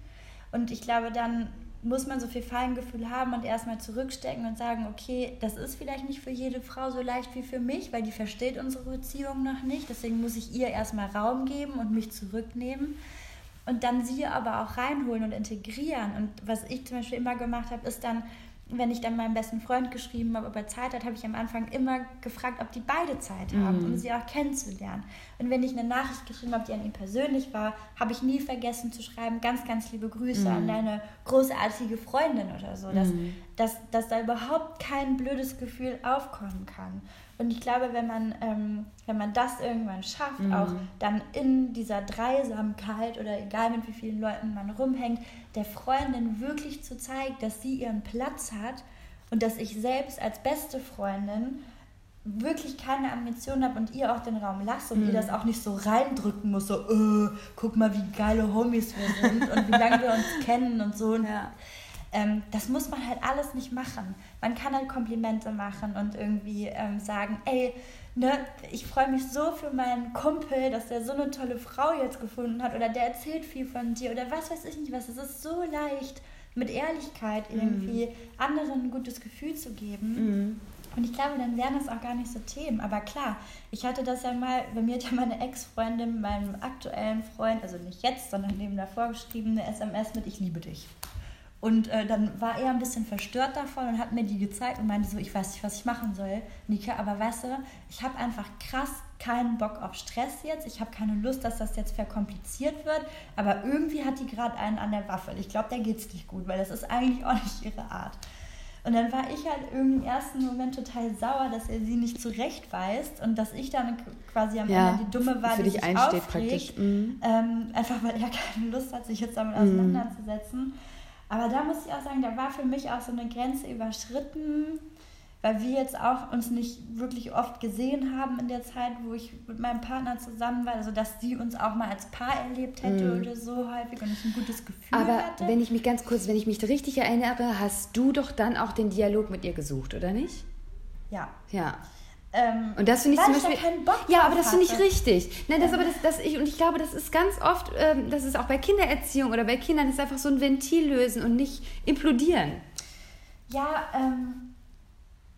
Und ich glaube, dann muss man so viel Feingefühl haben und erstmal zurückstecken und sagen, okay, das ist vielleicht nicht für jede Frau so leicht wie für mich, weil die versteht unsere Beziehung noch nicht. Deswegen muss ich ihr erstmal Raum geben und mich zurücknehmen. Und dann sie aber auch reinholen und integrieren. Und was ich zum Beispiel immer gemacht habe, ist dann wenn ich dann meinem besten Freund geschrieben habe, ob er Zeit hat, habe ich am Anfang immer gefragt, ob die beide Zeit haben, mhm. um sie auch kennenzulernen. Und wenn ich eine Nachricht geschrieben habe, die an ihn persönlich war, habe ich nie vergessen zu schreiben, ganz, ganz liebe Grüße mhm. an deine großartige Freundin oder so, dass, mhm. dass, dass da überhaupt kein blödes Gefühl aufkommen kann. Und ich glaube, wenn man, ähm, wenn man das irgendwann schafft, mhm. auch dann in dieser Dreisamkeit oder egal mit wie vielen Leuten man rumhängt, der Freundin wirklich zu zeigen, dass sie ihren Platz hat und dass ich selbst als beste Freundin wirklich keine Ambition habe und ihr auch den Raum lasse und mhm. ihr das auch nicht so reindrücken muss, so, äh, guck mal, wie geile Homies wir sind und wie lange wir uns kennen und so. Ja. Ähm, das muss man halt alles nicht machen. Man kann halt Komplimente machen und irgendwie ähm, sagen, ey, ne, ich freue mich so für meinen Kumpel, dass der so eine tolle Frau jetzt gefunden hat oder der erzählt viel von dir oder was weiß ich nicht was. Es ist so leicht, mit Ehrlichkeit irgendwie mhm. anderen ein gutes Gefühl zu geben. Mhm. Und ich glaube, dann wären das auch gar nicht so Themen. Aber klar, ich hatte das ja mal, bei mir hat ja meine Ex-Freundin meinem aktuellen Freund, also nicht jetzt, sondern neben davor geschrieben, eine SMS mit Ich liebe dich. Und äh, dann war er ein bisschen verstört davon und hat mir die gezeigt und meinte so, ich weiß nicht, was ich machen soll, Nika, aber weißt du, ich habe einfach krass keinen Bock auf Stress jetzt. Ich habe keine Lust, dass das jetzt verkompliziert wird. Aber irgendwie hat die gerade einen an der Waffe. Ich glaube, der geht es nicht gut, weil das ist eigentlich auch nicht ihre Art. Und dann war ich halt im ersten Moment total sauer, dass er sie nicht zurechtweist und dass ich dann quasi am ja, Ende die Dumme war, die sich einsteht aufregt. Mhm. Ähm, einfach weil er keine Lust hat, sich jetzt damit mhm. Aber da muss ich auch sagen, da war für mich auch so eine Grenze überschritten, weil wir jetzt auch uns nicht wirklich oft gesehen haben in der Zeit, wo ich mit meinem Partner zusammen war, also dass sie uns auch mal als Paar erlebt hätte mm. oder so häufig und ich ein gutes Gefühl Aber hatte. wenn ich mich ganz kurz, wenn ich mich richtig erinnere, hast du doch dann auch den Dialog mit ihr gesucht, oder nicht? Ja. Ja. Ähm, und das finde ich zum Beispiel. Ich keinen Bock ja, aber das finde ich richtig. Nein, das, aber das, das ich, und ich glaube, das ist ganz oft, ähm, das ist auch bei Kindererziehung oder bei Kindern, ist einfach so ein Ventil lösen und nicht implodieren. Ja, ähm,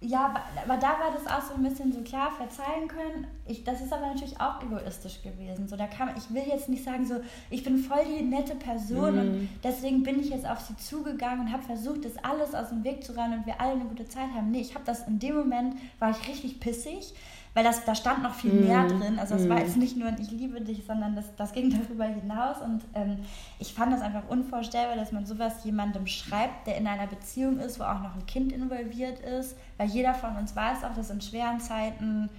ja, aber da war das auch so ein bisschen so klar verzeihen können. Ich, das ist aber natürlich auch egoistisch gewesen. So, da kam, ich will jetzt nicht sagen, so, ich bin voll die nette Person mhm. und deswegen bin ich jetzt auf sie zugegangen und habe versucht, das alles aus dem Weg zu räumen und wir alle eine gute Zeit haben. Nee, ich habe das in dem Moment, war ich richtig pissig weil das, da stand noch viel mehr mm. drin. Also es mm. war jetzt nicht nur ein Ich liebe dich, sondern das, das ging darüber hinaus. Und ähm, ich fand das einfach unvorstellbar, dass man sowas jemandem schreibt, der in einer Beziehung ist, wo auch noch ein Kind involviert ist. Weil jeder von uns weiß auch, dass in schweren Zeiten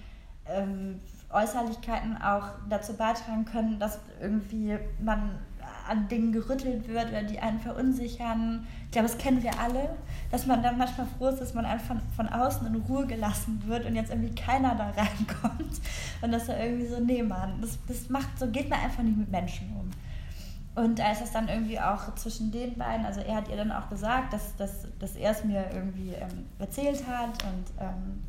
ähm, Äußerlichkeiten auch dazu beitragen können, dass irgendwie man an Dingen gerüttelt wird oder die einen verunsichern. Ich glaube, das kennen wir alle, dass man dann manchmal froh ist, dass man einfach von, außen in Ruhe gelassen wird und jetzt irgendwie keiner da reinkommt. Und dass er irgendwie so, nee, Mann, das, das macht, so geht man einfach nicht mit Menschen um. Und als es dann irgendwie auch zwischen den beiden, also er hat ihr dann auch gesagt, dass, dass, dass er es mir irgendwie ähm, erzählt hat und ähm,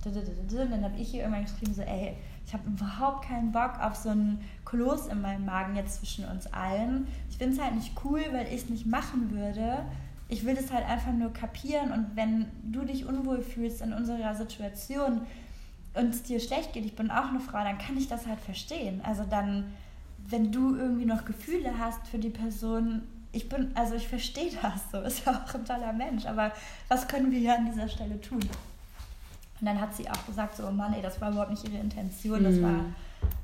dann habe ich ihr irgendwann geschrieben, so, ey, ich habe überhaupt keinen Bock auf so ein Kloß in meinem Magen jetzt zwischen uns allen. Ich finde es halt nicht cool, weil ich es nicht machen würde. Ich will das halt einfach nur kapieren und wenn du dich unwohl fühlst in unserer Situation und es dir schlecht geht, ich bin auch eine Frau, dann kann ich das halt verstehen. Also dann, wenn du irgendwie noch Gefühle hast für die Person, ich bin, also ich verstehe das so, ist ja auch ein toller Mensch, aber was können wir hier an dieser Stelle tun? Und dann hat sie auch gesagt, so, oh Mann, ey, das war überhaupt nicht ihre Intention, das war mhm.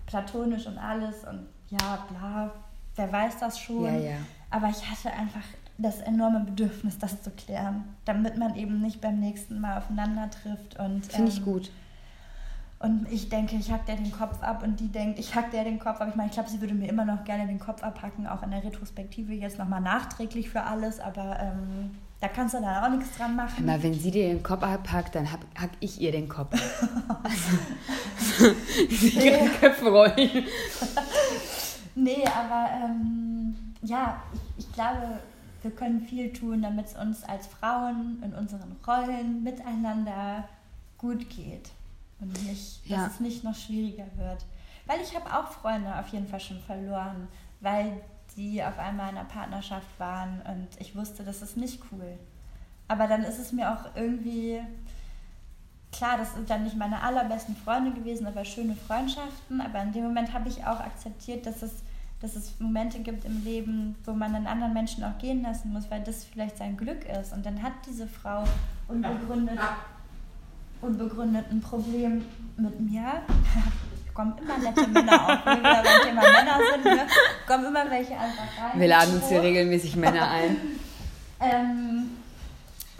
platonisch und alles und ja, bla, wer weiß das schon. Ja, ja. Aber ich hatte einfach das enorme Bedürfnis, das zu klären, damit man eben nicht beim nächsten Mal aufeinander trifft. Finde ähm, ich gut. Und ich denke, ich hack der den Kopf ab und die denkt, ich hack der den Kopf ab. Ich meine, ich glaube, sie würde mir immer noch gerne den Kopf abhacken, auch in der Retrospektive jetzt nochmal nachträglich für alles, aber ähm, da kannst du dann auch nichts dran machen. Aber wenn sie dir den Kopf abhackt, dann hack, hack ich ihr den Kopf. also, sie nee. Köpfe rollen. nee, aber ähm, ja, ich, ich glaube, wir können viel tun, damit es uns als Frauen in unseren Rollen miteinander gut geht. Und nicht, dass ja. es nicht noch schwieriger wird. Weil ich habe auch Freunde auf jeden Fall schon verloren, weil die auf einmal in einer Partnerschaft waren und ich wusste, das ist nicht cool. Aber dann ist es mir auch irgendwie klar, das sind dann nicht meine allerbesten Freunde gewesen, aber schöne Freundschaften. Aber in dem Moment habe ich auch akzeptiert, dass es, dass es Momente gibt im Leben, wo man einen anderen Menschen auch gehen lassen muss, weil das vielleicht sein Glück ist. Und dann hat diese Frau unbegründet, unbegründet ein Problem mit mir kommen immer nette Männer auf, wenn wir beim Thema Männer sind, ne? kommen immer welche einfach rein. Wir laden uns hier regelmäßig Männer ein. ähm,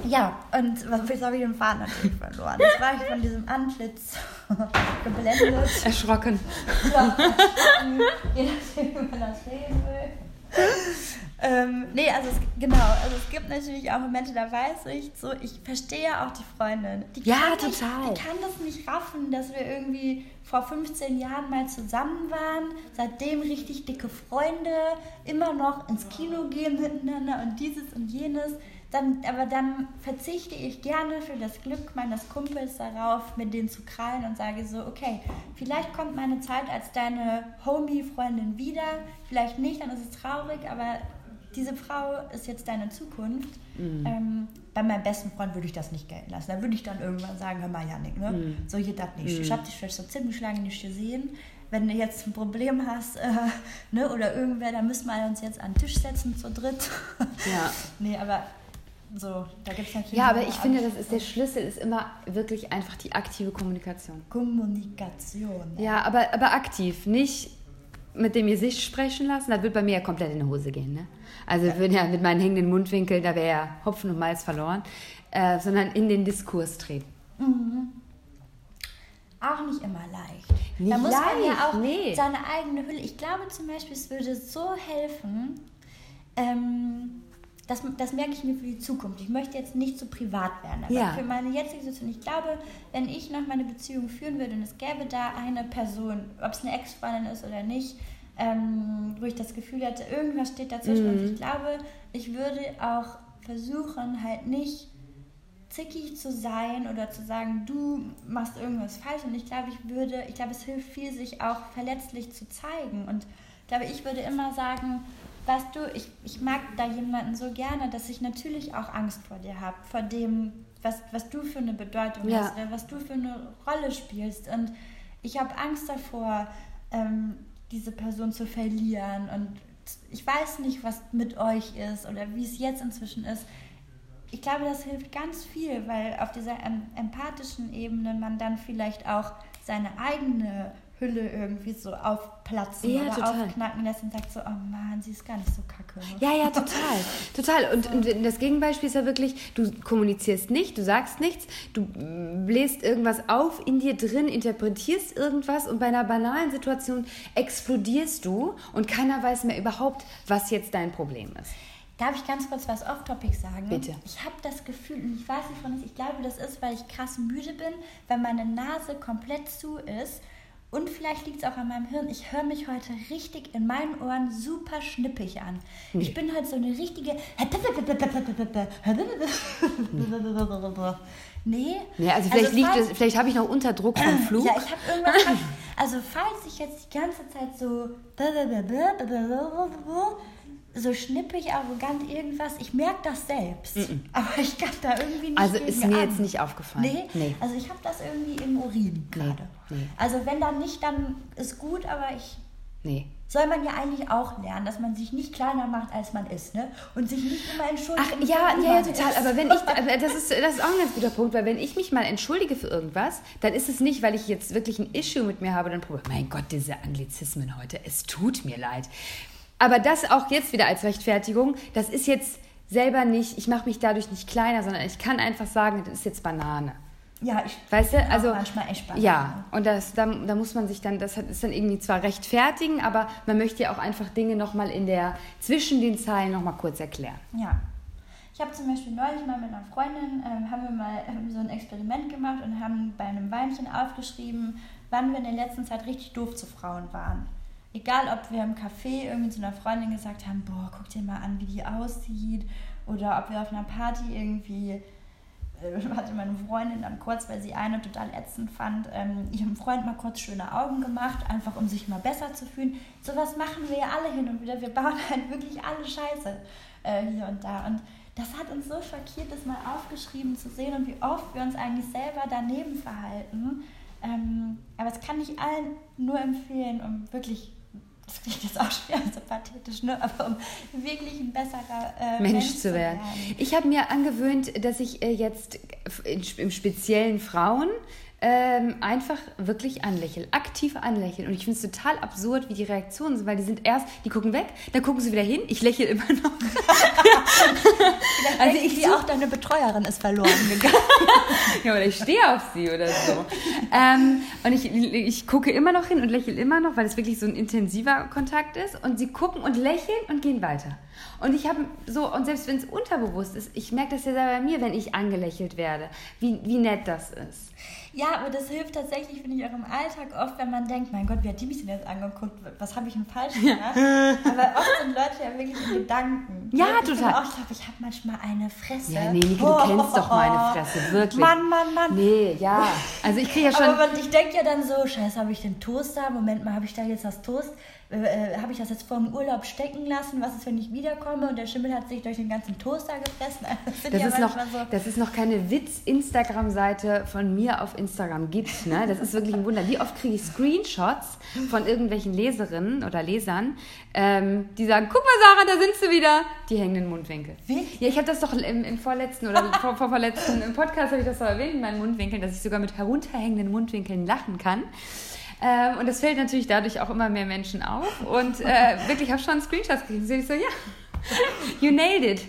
ja, und was habe ich den Faden natürlich verloren? Jetzt war ich von diesem Antlitz geblendet. Erschrocken. Ja, je nachdem, wie man das sehen will. Ähm, nee, also es, genau, also es gibt natürlich auch Momente, da weiß ich so, ich verstehe auch die Freundin. Die ja, total. Nicht, die kann das nicht raffen, dass wir irgendwie vor 15 Jahren mal zusammen waren, seitdem richtig dicke Freunde, immer noch ins Kino gehen miteinander und dieses und jenes. Dann, aber dann verzichte ich gerne für das Glück meines Kumpels darauf, mit denen zu krallen und sage so, okay, vielleicht kommt meine Zeit als deine Homie-Freundin wieder, vielleicht nicht, dann ist es traurig, aber diese Frau ist jetzt deine Zukunft. Mhm. Ähm, bei meinem besten Freund würde ich das nicht gelten lassen. Da würde ich dann irgendwann sagen, hör mal, Janik, ne? Mhm. so geht das nicht. Mhm. Ich habe dich vielleicht so ziemlich lange nicht gesehen. Wenn du jetzt ein Problem hast äh, ne? oder irgendwer, dann müssen wir uns jetzt an den Tisch setzen zu dritt. Ja. nee, aber so, da gibt es natürlich. Ja, aber ich finde, das ist der Schlüssel, ist immer wirklich einfach die aktive Kommunikation. Kommunikation. Ja, ja aber, aber aktiv, nicht mit dem Gesicht sprechen lassen, da wird bei mir ja komplett in die Hose gehen. Ne? Also ja. ja mit meinen hängenden Mundwinkeln, da wäre ja Hopfen und Malz verloren, äh, sondern in den Diskurs treten. Mhm. Auch nicht immer leicht. Nicht da muss leicht, man ja auch nee. seine eigene Hülle. Ich glaube zum Beispiel, es würde so helfen, ähm, das, das merke ich mir für die Zukunft. Ich möchte jetzt nicht so privat werden, aber ja. für meine jetzige Situation. Ich glaube, wenn ich noch meine Beziehung führen würde und es gäbe da eine Person, ob es eine Ex-Freundin ist oder nicht, ähm, wo ich das Gefühl hatte, irgendwas steht dazwischen. Mhm. Und ich glaube, ich würde auch versuchen, halt nicht zickig zu sein oder zu sagen, du machst irgendwas falsch. Und ich glaube, ich würde, ich glaube, es hilft viel, sich auch verletzlich zu zeigen. Und ich glaube, ich würde immer sagen, weißt du, ich, ich mag da jemanden so gerne, dass ich natürlich auch Angst vor dir habe, vor dem, was, was du für eine Bedeutung ja. hast, oder was du für eine Rolle spielst. Und ich habe Angst davor, ähm, diese Person zu verlieren. Und ich weiß nicht, was mit euch ist oder wie es jetzt inzwischen ist. Ich glaube, das hilft ganz viel, weil auf dieser empathischen Ebene man dann vielleicht auch seine eigene Hülle irgendwie so aufplatzen ja, oder total. aufknacken lässt und sagt so, oh Mann, sie ist gar nicht so kacke. Ja, ja, total. total. Und, so. und das Gegenbeispiel ist ja wirklich, du kommunizierst nicht, du sagst nichts, du bläst irgendwas auf in dir drin, interpretierst irgendwas und bei einer banalen Situation explodierst du und keiner weiß mehr überhaupt, was jetzt dein Problem ist. Darf ich ganz kurz was off-topic sagen? Bitte. Ich habe das Gefühl, und ich weiß nicht von was, ich glaube, das ist, weil ich krass müde bin, wenn meine Nase komplett zu ist und vielleicht liegt es auch an meinem Hirn. Ich höre mich heute richtig in meinen Ohren super schnippig an. Nee. Ich bin halt so eine richtige. Nee. Nee, also vielleicht, also vielleicht habe ich noch Unterdruck vom Flug. Ja, ich habe irgendwas. also falls ich jetzt die ganze Zeit so so schnippig, arrogant irgendwas. Ich merke das selbst. Mm -mm. Aber ich kann da irgendwie nicht. Also ist mir an. jetzt nicht aufgefallen. Nee. nee. Also ich habe das irgendwie im Urin gerade. Nee. nee. Also wenn dann nicht, dann ist gut, aber ich. Nee. Soll man ja eigentlich auch lernen, dass man sich nicht kleiner macht, als man ist, ne? Und sich nicht immer entschuldigt. Ach ja, ja, ja, total. Ist. Aber wenn ich, das ist, das ist auch ein ganz guter Punkt, weil wenn ich mich mal entschuldige für irgendwas, dann ist es nicht, weil ich jetzt wirklich ein Issue mit mir habe, dann probiere mein Gott, diese Anglizismen heute, es tut mir leid. Aber das auch jetzt wieder als Rechtfertigung, das ist jetzt selber nicht, ich mache mich dadurch nicht kleiner, sondern ich kann einfach sagen, das ist jetzt Banane. Ja, ich weißt du, also manchmal echt Banane. Ja, und das, da, da muss man sich dann, das ist dann irgendwie zwar rechtfertigen, aber man möchte ja auch einfach Dinge nochmal in der, zwischen den Zeilen nochmal kurz erklären. Ja. Ich habe zum Beispiel neulich mal mit einer Freundin, äh, haben wir mal äh, so ein Experiment gemacht und haben bei einem Weinchen aufgeschrieben, wann wir in der letzten Zeit richtig doof zu Frauen waren egal ob wir im Café irgendwie zu einer Freundin gesagt haben, boah, guck dir mal an, wie die aussieht, oder ob wir auf einer Party irgendwie, äh, hatte meine Freundin dann kurz, weil sie eine total ätzend fand, ähm, ihrem Freund mal kurz schöne Augen gemacht, einfach um sich mal besser zu fühlen. Sowas machen wir ja alle hin und wieder. Wir bauen halt wirklich alle Scheiße äh, hier und da. Und das hat uns so schockiert, das mal aufgeschrieben zu sehen und wie oft wir uns eigentlich selber daneben verhalten. Ähm, aber es kann ich allen nur empfehlen, um wirklich das klingt jetzt auch schwer so pathetisch, ne? aber um wirklich ein besserer äh, Mensch, Mensch, zu werden. werden. Ich habe mir angewöhnt, dass ich äh, jetzt im Speziellen Frauen ähm, einfach wirklich anlächeln, aktiv anlächeln. Und ich finde es total absurd, wie die Reaktionen sind, weil die sind erst, die gucken weg, dann gucken sie wieder hin, ich lächle immer noch. also ich sie auch deine Betreuerin ist verloren gegangen. ja, oder ich stehe auf sie oder so. ähm, und ich, ich gucke immer noch hin und lächle immer noch, weil es wirklich so ein intensiver Kontakt ist. Und sie gucken und lächeln und gehen weiter. Und ich habe so, und selbst wenn es unterbewusst ist, ich merke das ja selber bei mir, wenn ich angelächelt werde, wie, wie nett das ist. Ja, aber das hilft tatsächlich, finde ich, auch im Alltag oft, wenn man denkt, mein Gott, wie hat die mich denn jetzt angeguckt? Was habe ich denn falsch gemacht? aber oft sind Leute ja wirklich in Gedanken. Ja, ich total. Auch, ich glaube, ich habe manchmal eine Fresse. Ja, nee, Nike, du oh, kennst doch meine Fresse, wirklich. Mann, Mann, Mann. Nee, ja. Also ich kriege ja schon... Aber ich denke ja dann so, scheiße, habe ich den Toaster? Moment mal, habe ich da jetzt das Toast? Äh, habe ich das jetzt vor dem Urlaub stecken lassen? Was ist, wenn ich wiederkomme? Und der Schimmel hat sich durch den ganzen Toaster gefressen. Das, das ist, noch, so das ist noch keine Witz-Instagram-Seite von mir auf Instagram gibt. Ne? Das ist wirklich ein Wunder. Wie oft kriege ich Screenshots von irgendwelchen Leserinnen oder Lesern, ähm, die sagen, guck mal Sarah, da sind sie wieder. Die hängenden Mundwinkel. Wie? Ja, ich habe das doch im, im vorletzten oder vor, vor vorletzten im Podcast habe ich das doch erwähnt in meinen Mundwinkeln, dass ich sogar mit herunterhängenden Mundwinkeln lachen kann. Ähm, und das fällt natürlich dadurch auch immer mehr Menschen auf. Und äh, wirklich, habe schon Screenshots gekriegt. Und ich so, ja, you nailed it.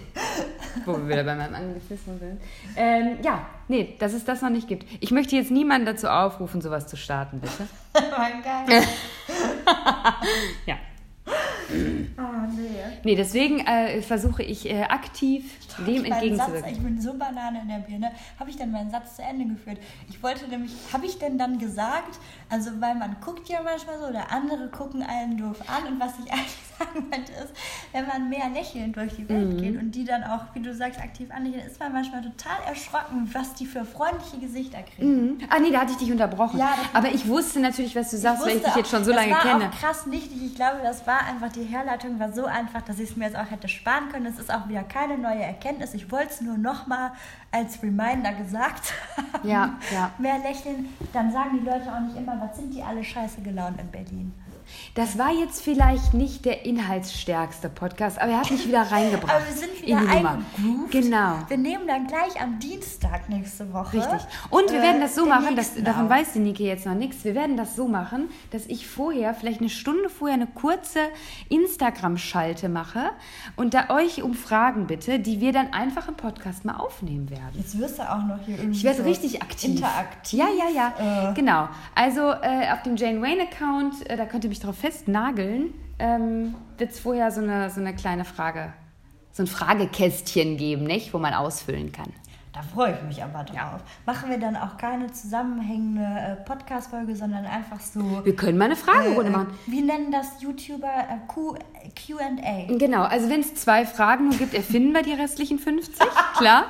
Wo wir wieder bei meinem Anglizismus sind. Ähm, ja, nee, dass es das noch nicht gibt. Ich möchte jetzt niemanden dazu aufrufen, sowas zu starten, bitte. mein Geil. ja. Oh, nee. Nee, deswegen äh, versuche ich äh, aktiv ich dem entgegenzuwirken. ich bin so Banane in der Birne. Habe ich dann meinen Satz zu Ende geführt? Ich wollte nämlich, habe ich denn dann gesagt, also weil man guckt ja manchmal so oder andere gucken einen doof an und was ich eigentlich sagen wollte ist, wenn man mehr lächelnd durch die Welt mhm. geht und die dann auch, wie du sagst, aktiv anlächeln, ist man manchmal total erschrocken, was die für freundliche Gesichter kriegen. Mhm. Ah nee, da hatte ich dich unterbrochen. Ja, Aber ich wusste natürlich, was du sagst, weil ich dich jetzt schon so lange kenne. Das war krass nichtig. Ich glaube, das war einfach, die Herleitung war so so einfach, dass ich es mir jetzt auch hätte sparen können. Es ist auch wieder keine neue Erkenntnis. Ich wollte es nur nochmal als Reminder gesagt haben. Ja, ja. Mehr lächeln, dann sagen die Leute auch nicht immer, was sind die alle scheiße gelaunt in Berlin. Das war jetzt vielleicht nicht der inhaltsstärkste Podcast, aber er hat mich wieder reingebracht. aber wir sind wieder eingegroovt. Genau. Wir nehmen dann gleich am Dienstag nächste Woche. Richtig. Und wir äh, werden das so machen, dass, davon weiß die Nike jetzt noch nichts. Wir werden das so machen, dass ich vorher, vielleicht eine Stunde vorher, eine kurze Instagram-Schalte mache und da euch um Fragen bitte, die wir dann einfach im Podcast mal aufnehmen werden. Jetzt wirst du auch noch hier irgendwie. Ich werde so richtig aktiv. Interaktiv. Ja, ja, ja. Äh. Genau. Also äh, auf dem Jane Wayne-Account, äh, da könnt ihr mich mich darauf festnageln, ähm, wird es vorher so eine, so eine kleine Frage, so ein Fragekästchen geben, nicht, wo man ausfüllen kann. Da freue ich mich aber drauf. Ja. Machen wir dann auch keine zusammenhängende äh, Podcast-Folge, sondern einfach so. Wir können mal eine Fragerunde äh, machen. Wie nennen das YouTuber äh, QA? Genau, also wenn es zwei Fragen nur gibt, erfinden wir die restlichen 50, klar.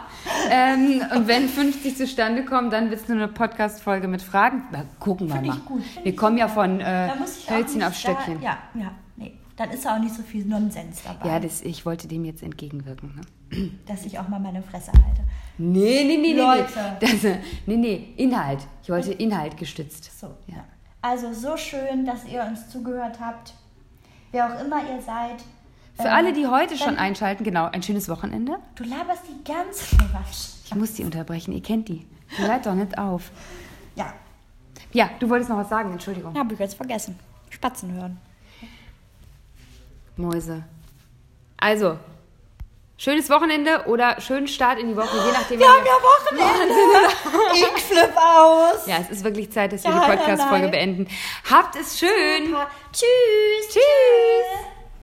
Ähm, und wenn 50 zustande kommen, dann wird es nur eine Podcast-Folge mit Fragen. Na, gucken wir Find mal. Ich gut. Wir kommen ja von äh, Hölzchen auf Stöckchen. Da, ja, ja, nee dann ist auch nicht so viel Nonsens dabei. Ja, das, ich wollte dem jetzt entgegenwirken. Ne? Dass ich auch mal meine Fresse halte. Nee, nee, nee, Leute. nee. Das, nee, nee, Inhalt. Ich wollte Inhalt gestützt. So, ja. Also so schön, dass ihr uns zugehört habt. Wer auch immer ihr seid. Für ähm, alle, die heute schon einschalten, genau, ein schönes Wochenende. Du laberst die ganze Quatsch. Ich muss die unterbrechen, ihr kennt die. Hört doch nicht auf. Ja. Ja, du wolltest noch was sagen, Entschuldigung. Hab ich jetzt vergessen. Spatzen hören. Mäuse. Also, schönes Wochenende oder schönen Start in die Woche, je nachdem. Wir haben ja Wochenende. ich flipp aus. Ja, es ist wirklich Zeit, dass wir ja, die Podcast-Folge beenden. Habt es schön. Super. Tschüss. Tschüss. Tschüss.